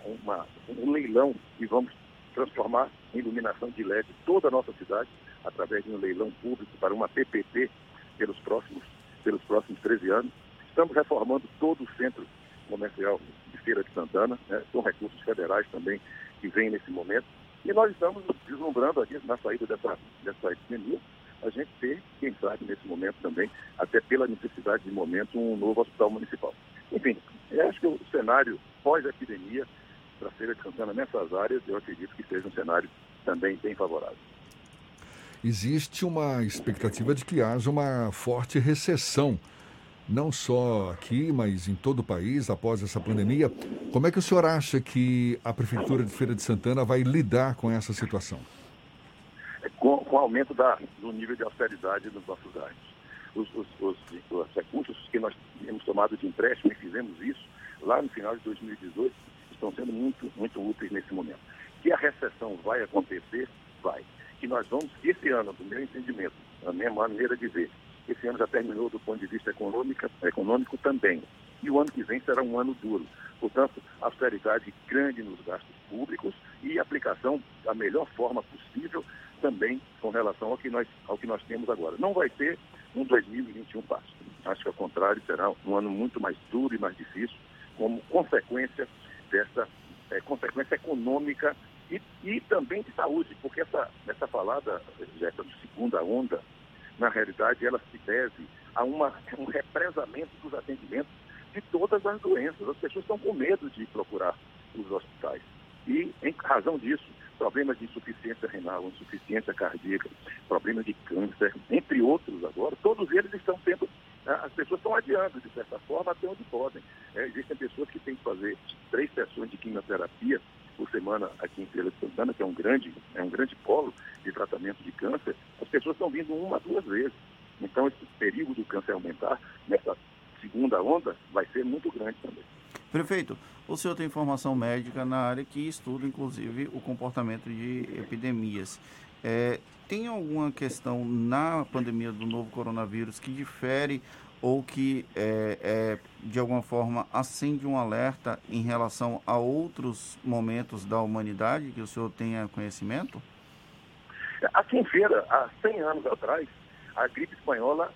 uma, um leilão e vamos transformar em iluminação de LED toda a nossa cidade, através de um leilão público para uma PPP pelos próximos, pelos próximos 13 anos. Estamos reformando todo o centro comercial de Feira de Santana, né, com recursos federais também que vêm nesse momento. E nós estamos deslumbrando aqui na saída dessa, dessa epidemia, a gente ter, quem sabe, nesse momento também, até pela necessidade de momento, um novo hospital municipal. Enfim, eu acho que o cenário pós-epidemia para a Feira de Santana nessas áreas, eu acredito que seja um cenário também bem favorável. Existe uma expectativa de que haja uma forte recessão, não só aqui, mas em todo o país após essa pandemia. Como é que o senhor acha que a Prefeitura de Feira de Santana vai lidar com essa situação? Com, com o aumento da, do nível de austeridade nos nossos dados. Os, os, os, os recursos que nós temos tomado de empréstimo e fizemos isso lá no final de 2018 estão sendo muito, muito úteis nesse momento. Que a recessão vai acontecer, vai. Que nós vamos, esse ano, do meu entendimento, a minha maneira de ver, esse ano já terminou do ponto de vista econômico, econômico também. E o ano que vem será um ano duro. Portanto, austeridade grande nos gastos públicos e aplicação da melhor forma possível também com relação ao que nós, ao que nós temos agora. Não vai ter um 2021 fácil. Acho que, ao contrário, será um ano muito mais duro e mais difícil, como consequência dessa é, consequência econômica e, e, também de saúde, porque essa, essa falada, essa segunda onda, na realidade, ela se deve a uma, um represamento dos atendimentos de todas as doenças. As pessoas estão com medo de procurar os hospitais. E, em razão disso, problemas de insuficiência renal, insuficiência cardíaca, problemas de câncer, entre outros agora, todos eles estão sendo né, as pessoas estão adiando, de certa forma, até onde podem. É, existem pessoas que têm que fazer três sessões de quimioterapia por semana aqui em Feira de Santana, que é um grande, é um grande polo de tratamento de câncer. As pessoas estão vindo uma, duas vezes. Então, esse perigo do câncer aumentar nessa segunda onda vai ser muito grande também. Prefeito, o senhor tem formação médica na área que estuda, inclusive, o comportamento de epidemias. É, tem alguma questão na pandemia do novo coronavírus que difere ou que, é, é, de alguma forma, acende um alerta em relação a outros momentos da humanidade que o senhor tenha conhecimento? Aqui em Feira, há 100 anos atrás, a gripe espanhola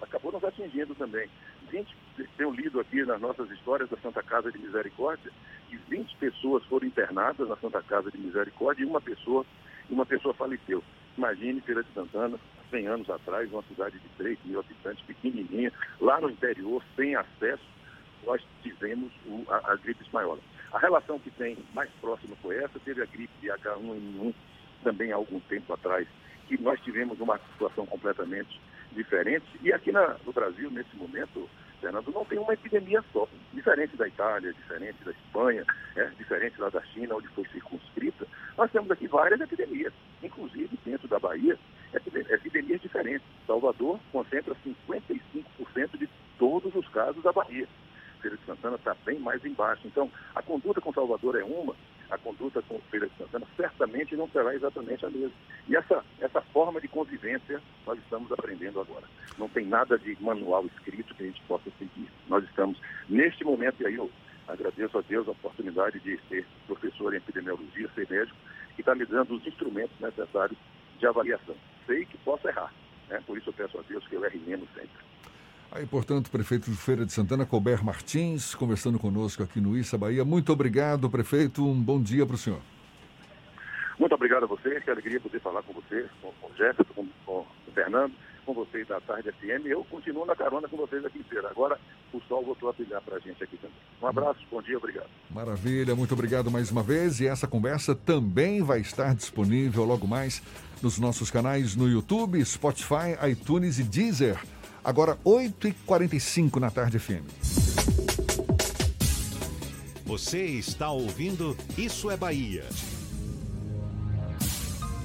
acabou nos atingindo também. 20, tenho lido aqui nas nossas histórias da Santa Casa de Misericórdia, que 20 pessoas foram internadas na Santa Casa de Misericórdia e uma pessoa uma pessoa faleceu. Imagine Feira de Santana, 100 anos atrás, uma cidade de 3 mil habitantes, pequenininha, lá no interior, sem acesso, nós tivemos o, a, a, gripe espanhola. A relação que tem mais próxima foi essa, teve a gripe de H1N1 também há algum tempo atrás, que nós tivemos uma situação completamente diferente. E aqui na, no Brasil, nesse momento, Fernando, não tem uma epidemia só. Diferente da Itália, diferente da Espanha, é, diferente lá da China, onde foi circunscrita, nós temos aqui várias epidemias, inclusive dentro da Bahia, epidemias diferentes. Salvador concentra 55% de todos os casos da Bahia. Feira de Santana está bem mais embaixo. Então, a conduta com Salvador é uma, a conduta com Feira de Santana certamente não será exatamente a mesma. E essa, essa forma de convivência nós estamos aprendendo agora. Não tem nada de manual escrito que a gente possa seguir. Nós estamos, neste momento, e aí eu agradeço a Deus a oportunidade de ser professor em epidemiologia, ser médico, que está me dando os instrumentos necessários de avaliação. Sei que posso errar, né? por isso eu peço a Deus que eu erre menos sempre. Aí, portanto, prefeito de Feira de Santana, Colbert Martins, conversando conosco aqui no Issa Bahia. Muito obrigado, prefeito. Um bom dia para o senhor. Muito obrigado a você. Que alegria poder falar com você, com o Jefferson, com, com o Fernando, com vocês da Tarde FM. Eu continuo na carona com vocês aqui em Feira. Agora o sol voltou a brilhar para a gente aqui também. Um abraço, bom dia, obrigado. Maravilha, muito obrigado mais uma vez. E essa conversa também vai estar disponível logo mais nos nossos canais no YouTube, Spotify, iTunes e Deezer. Agora, 8h45 na tarde FM. Você está ouvindo Isso é Bahia.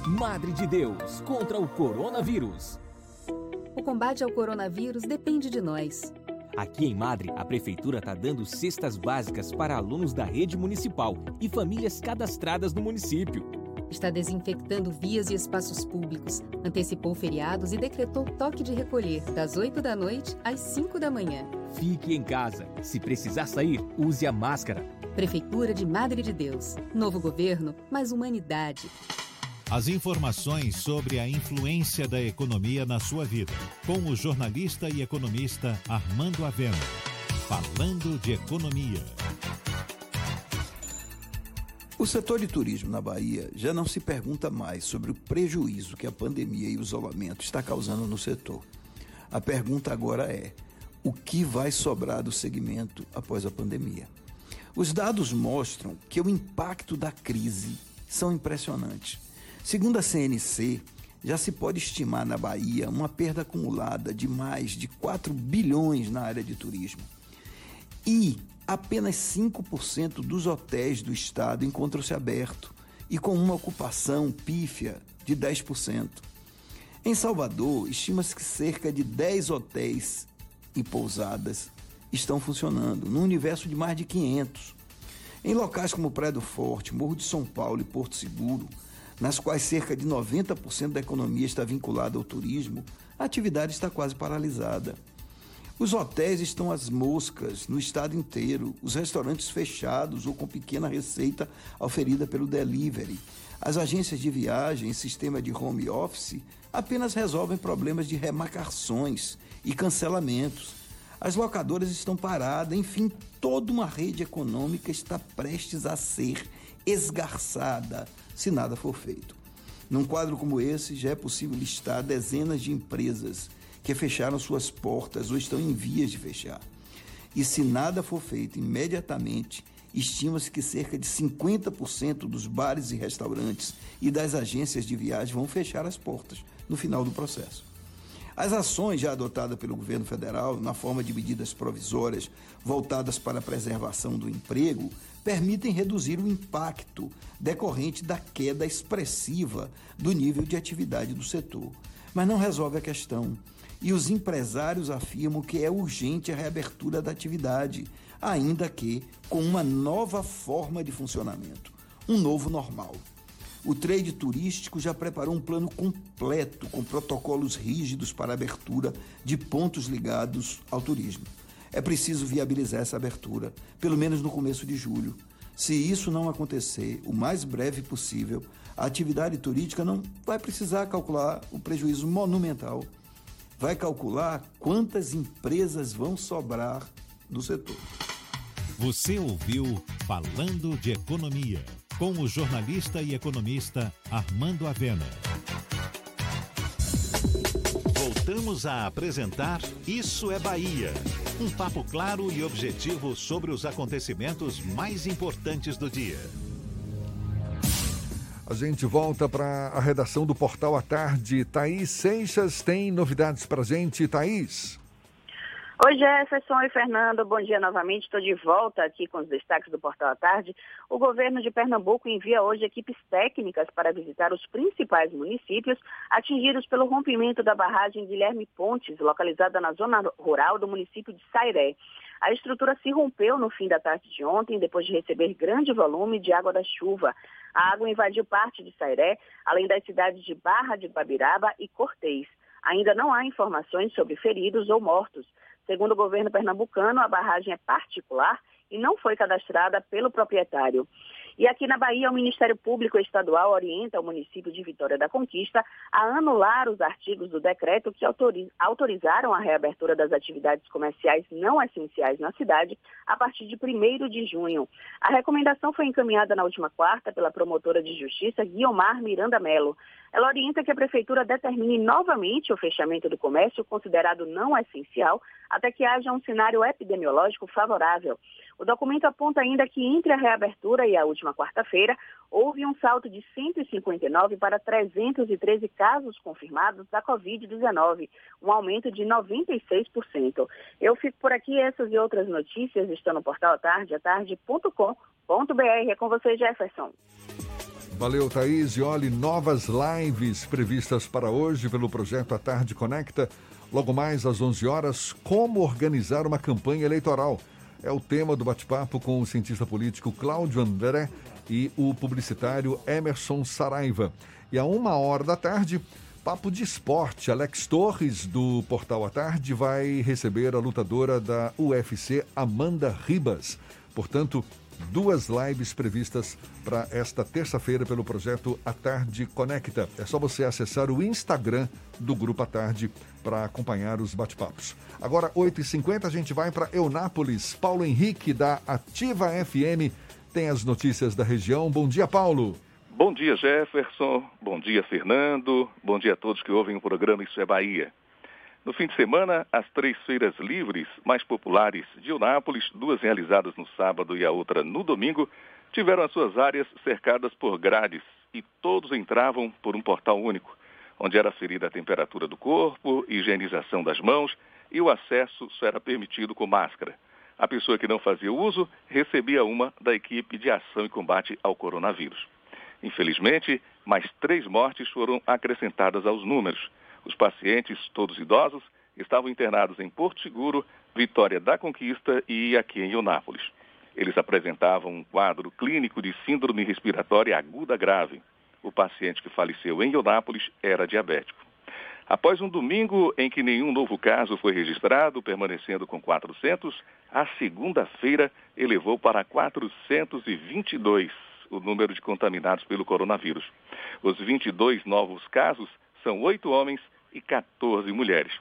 Madre de Deus contra o coronavírus. O combate ao coronavírus depende de nós. Aqui em Madre, a Prefeitura está dando cestas básicas para alunos da rede municipal e famílias cadastradas no município. Está desinfectando vias e espaços públicos, antecipou feriados e decretou toque de recolher das 8 da noite às 5 da manhã. Fique em casa. Se precisar sair, use a máscara. Prefeitura de Madre de Deus. Novo governo, mais humanidade. As informações sobre a influência da economia na sua vida, com o jornalista e economista Armando Avena. Falando de economia. O setor de turismo na Bahia já não se pergunta mais sobre o prejuízo que a pandemia e o isolamento está causando no setor. A pergunta agora é: o que vai sobrar do segmento após a pandemia? Os dados mostram que o impacto da crise são impressionantes. Segundo a CNC, já se pode estimar na Bahia uma perda acumulada de mais de 4 bilhões na área de turismo. E apenas 5% dos hotéis do estado encontram-se abertos e com uma ocupação pífia de 10%. Em Salvador, estima-se que cerca de 10 hotéis e pousadas estão funcionando, num universo de mais de 500. Em locais como Praia do Forte, Morro de São Paulo e Porto Seguro, nas quais cerca de 90% da economia está vinculada ao turismo, a atividade está quase paralisada. Os hotéis estão às moscas no estado inteiro, os restaurantes fechados ou com pequena receita oferida pelo delivery. As agências de viagem e sistema de home office apenas resolvem problemas de remarcações e cancelamentos. As locadoras estão paradas, enfim, toda uma rede econômica está prestes a ser esgarçada se nada for feito. Num quadro como esse, já é possível listar dezenas de empresas que fecharam suas portas ou estão em vias de fechar. E se nada for feito imediatamente, estima-se que cerca de 50% dos bares e restaurantes e das agências de viagem vão fechar as portas no final do processo. As ações já adotadas pelo governo federal, na forma de medidas provisórias voltadas para a preservação do emprego, permitem reduzir o impacto decorrente da queda expressiva do nível de atividade do setor, mas não resolve a questão. E os empresários afirmam que é urgente a reabertura da atividade, ainda que com uma nova forma de funcionamento, um novo normal. O trade turístico já preparou um plano completo com protocolos rígidos para abertura de pontos ligados ao turismo. É preciso viabilizar essa abertura, pelo menos no começo de julho. Se isso não acontecer o mais breve possível, a atividade turística não vai precisar calcular o prejuízo monumental. Vai calcular quantas empresas vão sobrar no setor. Você ouviu Falando de Economia, com o jornalista e economista Armando Avena. Voltamos a apresentar Isso é Bahia. Um papo claro e objetivo sobre os acontecimentos mais importantes do dia. A gente volta para a redação do Portal à Tarde. Thaís Seixas tem novidades para gente. Thaís. Oi, Jefferson e Fernando, bom dia novamente. Estou de volta aqui com os destaques do Portal à Tarde. O governo de Pernambuco envia hoje equipes técnicas para visitar os principais municípios atingidos pelo rompimento da barragem Guilherme Pontes, localizada na zona rural do município de Sairé. A estrutura se rompeu no fim da tarde de ontem, depois de receber grande volume de água da chuva. A água invadiu parte de Sairé, além das cidades de Barra de Babiraba e Cortês. Ainda não há informações sobre feridos ou mortos. Segundo o governo pernambucano, a barragem é particular e não foi cadastrada pelo proprietário. E aqui na Bahia, o Ministério Público Estadual orienta o município de Vitória da Conquista a anular os artigos do decreto que autorizaram a reabertura das atividades comerciais não essenciais na cidade a partir de 1 de junho. A recomendação foi encaminhada na última quarta pela promotora de justiça Guiomar Miranda Melo. Ela orienta que a prefeitura determine novamente o fechamento do comércio considerado não essencial até que haja um cenário epidemiológico favorável. O documento aponta ainda que entre a reabertura e a última quarta-feira, houve um salto de 159 para 313 casos confirmados da Covid-19, um aumento de 96%. Eu fico por aqui, essas e outras notícias estão no portal atardeatarde.com.br. É com você, Jefferson. Valeu, Thaís. E olhe, novas lives previstas para hoje pelo projeto A Tarde Conecta. Logo mais às 11 horas, como organizar uma campanha eleitoral. É o tema do bate-papo com o cientista político Cláudio André, e o publicitário Emerson Saraiva. E a uma hora da tarde, papo de esporte. Alex Torres, do Portal à Tarde, vai receber a lutadora da UFC, Amanda Ribas. Portanto, duas lives previstas para esta terça-feira pelo projeto A Tarde Conecta. É só você acessar o Instagram do Grupo A Tarde para acompanhar os bate-papos. Agora, 8h50, a gente vai para Eunápolis. Paulo Henrique, da Ativa FM, tem as notícias da região. Bom dia, Paulo. Bom dia, Jefferson. Bom dia, Fernando. Bom dia a todos que ouvem o programa Isso é Bahia. No fim de semana, as três feiras livres mais populares de Eunápolis, duas realizadas no sábado e a outra no domingo, tiveram as suas áreas cercadas por grades e todos entravam por um portal único, onde era ferida a temperatura do corpo, higienização das mãos e o acesso só era permitido com máscara. A pessoa que não fazia uso recebia uma da equipe de ação e combate ao coronavírus. Infelizmente, mais três mortes foram acrescentadas aos números. Os pacientes, todos idosos, estavam internados em Porto Seguro, Vitória da Conquista e aqui em Eunápolis. Eles apresentavam um quadro clínico de síndrome respiratória aguda grave. O paciente que faleceu em Eunápolis era diabético. Após um domingo em que nenhum novo caso foi registrado, permanecendo com 400, a segunda-feira elevou para 422 o número de contaminados pelo coronavírus. Os 22 novos casos são oito homens e 14 mulheres.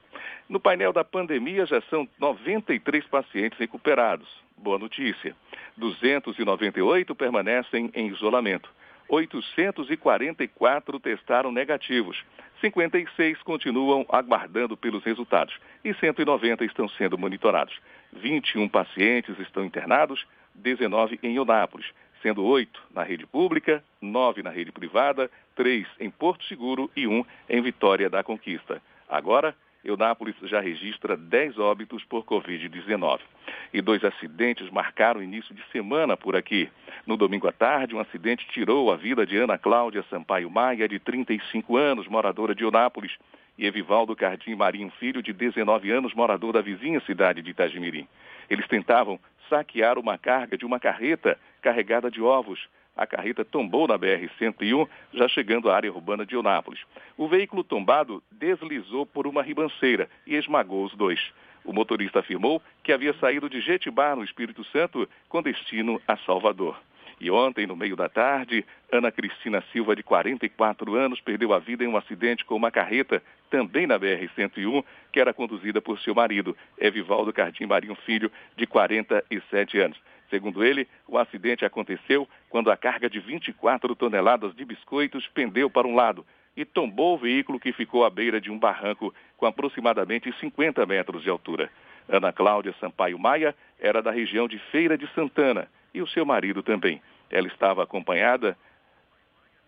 No painel da pandemia já são 93 pacientes recuperados. Boa notícia. 298 permanecem em isolamento. 844 testaram negativos. 56 continuam aguardando pelos resultados e 190 estão sendo monitorados. 21 pacientes estão internados, 19 em Eunápolis sendo oito na rede pública, nove na rede privada, três em Porto Seguro e um em Vitória da Conquista. Agora, Eunápolis já registra 10 óbitos por Covid-19. E dois acidentes marcaram o início de semana por aqui. No domingo à tarde, um acidente tirou a vida de Ana Cláudia Sampaio Maia, de 35 anos, moradora de Eunápolis, e Evivaldo Cardim Marinho Filho, de 19 anos, morador da vizinha cidade de Itagimirim. Eles tentavam saquear uma carga de uma carreta carregada de ovos. A carreta tombou na BR-101, já chegando à área urbana de Eunápolis. O veículo tombado deslizou por uma ribanceira e esmagou os dois. O motorista afirmou que havia saído de Jetibá, no Espírito Santo, com destino a Salvador. E ontem, no meio da tarde, Ana Cristina Silva, de 44 anos, perdeu a vida em um acidente com uma carreta, também na BR-101, que era conduzida por seu marido, Evivaldo Cardim Marinho Filho, de 47 anos. Segundo ele, o acidente aconteceu quando a carga de 24 toneladas de biscoitos pendeu para um lado e tombou o veículo que ficou à beira de um barranco com aproximadamente 50 metros de altura. Ana Cláudia Sampaio Maia era da região de Feira de Santana e o seu marido também. Ela estava acompanhada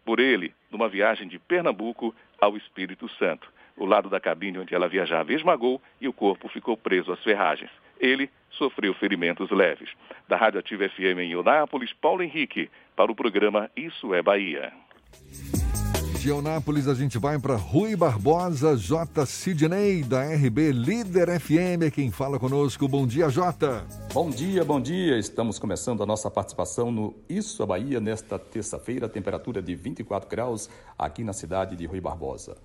por ele numa viagem de Pernambuco ao Espírito Santo. O lado da cabine onde ela viajava esmagou e o corpo ficou preso às ferragens. Ele sofreu ferimentos leves. Da Rádio Ativa FM em Eunápolis, Paulo Henrique, para o programa Isso é Bahia. De Eunápolis a gente vai para Rui Barbosa, J. Sidney, da RB Líder FM, é quem fala conosco. Bom dia, J. Bom dia, bom dia. Estamos começando a nossa participação no Isso é Bahia nesta terça-feira, temperatura de 24 graus aqui na cidade de Rui Barbosa.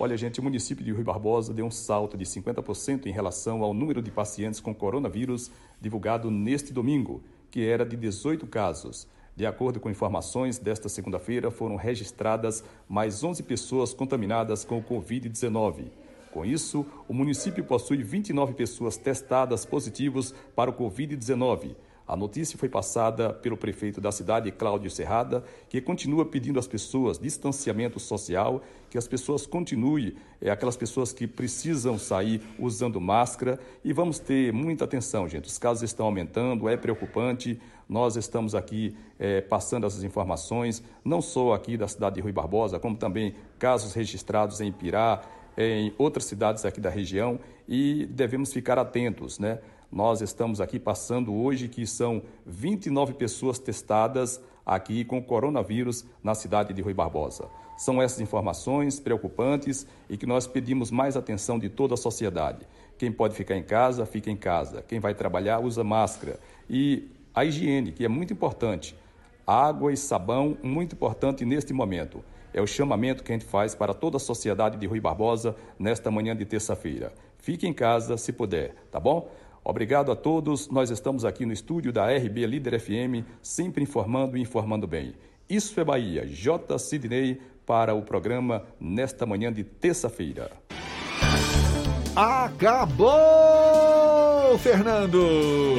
Olha, gente, o município de Rui Barbosa deu um salto de 50% em relação ao número de pacientes com coronavírus divulgado neste domingo, que era de 18 casos. De acordo com informações desta segunda-feira, foram registradas mais 11 pessoas contaminadas com o Covid-19. Com isso, o município possui 29 pessoas testadas positivos para o Covid-19 a notícia foi passada pelo prefeito da cidade, Cláudio Serrada, que continua pedindo às pessoas distanciamento social, que as pessoas continuem, é, aquelas pessoas que precisam sair usando máscara. E vamos ter muita atenção, gente. Os casos estão aumentando, é preocupante. Nós estamos aqui é, passando essas informações, não só aqui da cidade de Rui Barbosa, como também casos registrados em Pirá, em outras cidades aqui da região, e devemos ficar atentos, né? Nós estamos aqui passando hoje que são 29 pessoas testadas aqui com coronavírus na cidade de Rui Barbosa. São essas informações preocupantes e que nós pedimos mais atenção de toda a sociedade. Quem pode ficar em casa, fica em casa. Quem vai trabalhar, usa máscara. E a higiene, que é muito importante. Água e sabão, muito importante neste momento. É o chamamento que a gente faz para toda a sociedade de Rui Barbosa nesta manhã de terça-feira. Fique em casa se puder, tá bom? Obrigado a todos. Nós estamos aqui no estúdio da RB Líder FM, sempre informando e informando bem. Isso é Bahia. J. Sidney para o programa nesta manhã de terça-feira. Acabou, Fernando!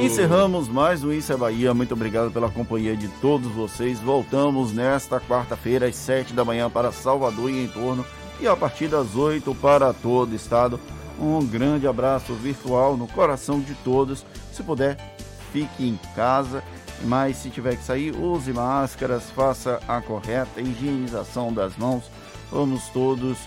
Encerramos mais um Isso é Bahia. Muito obrigado pela companhia de todos vocês. Voltamos nesta quarta-feira, às sete da manhã, para Salvador e em torno, e a partir das oito para todo o estado. Um grande abraço virtual no coração de todos. Se puder, fique em casa. Mas se tiver que sair, use máscaras, faça a correta higienização das mãos. Vamos todos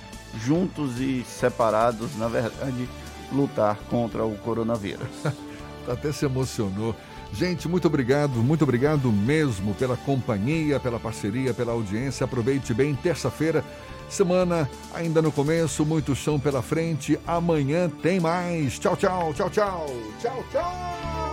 juntos e separados, na verdade, lutar contra o coronavírus. Até se emocionou. Gente, muito obrigado, muito obrigado mesmo pela companhia, pela parceria, pela audiência. Aproveite bem, terça-feira, semana ainda no começo, muito chão pela frente. Amanhã tem mais. Tchau, tchau, tchau, tchau. Tchau, tchau.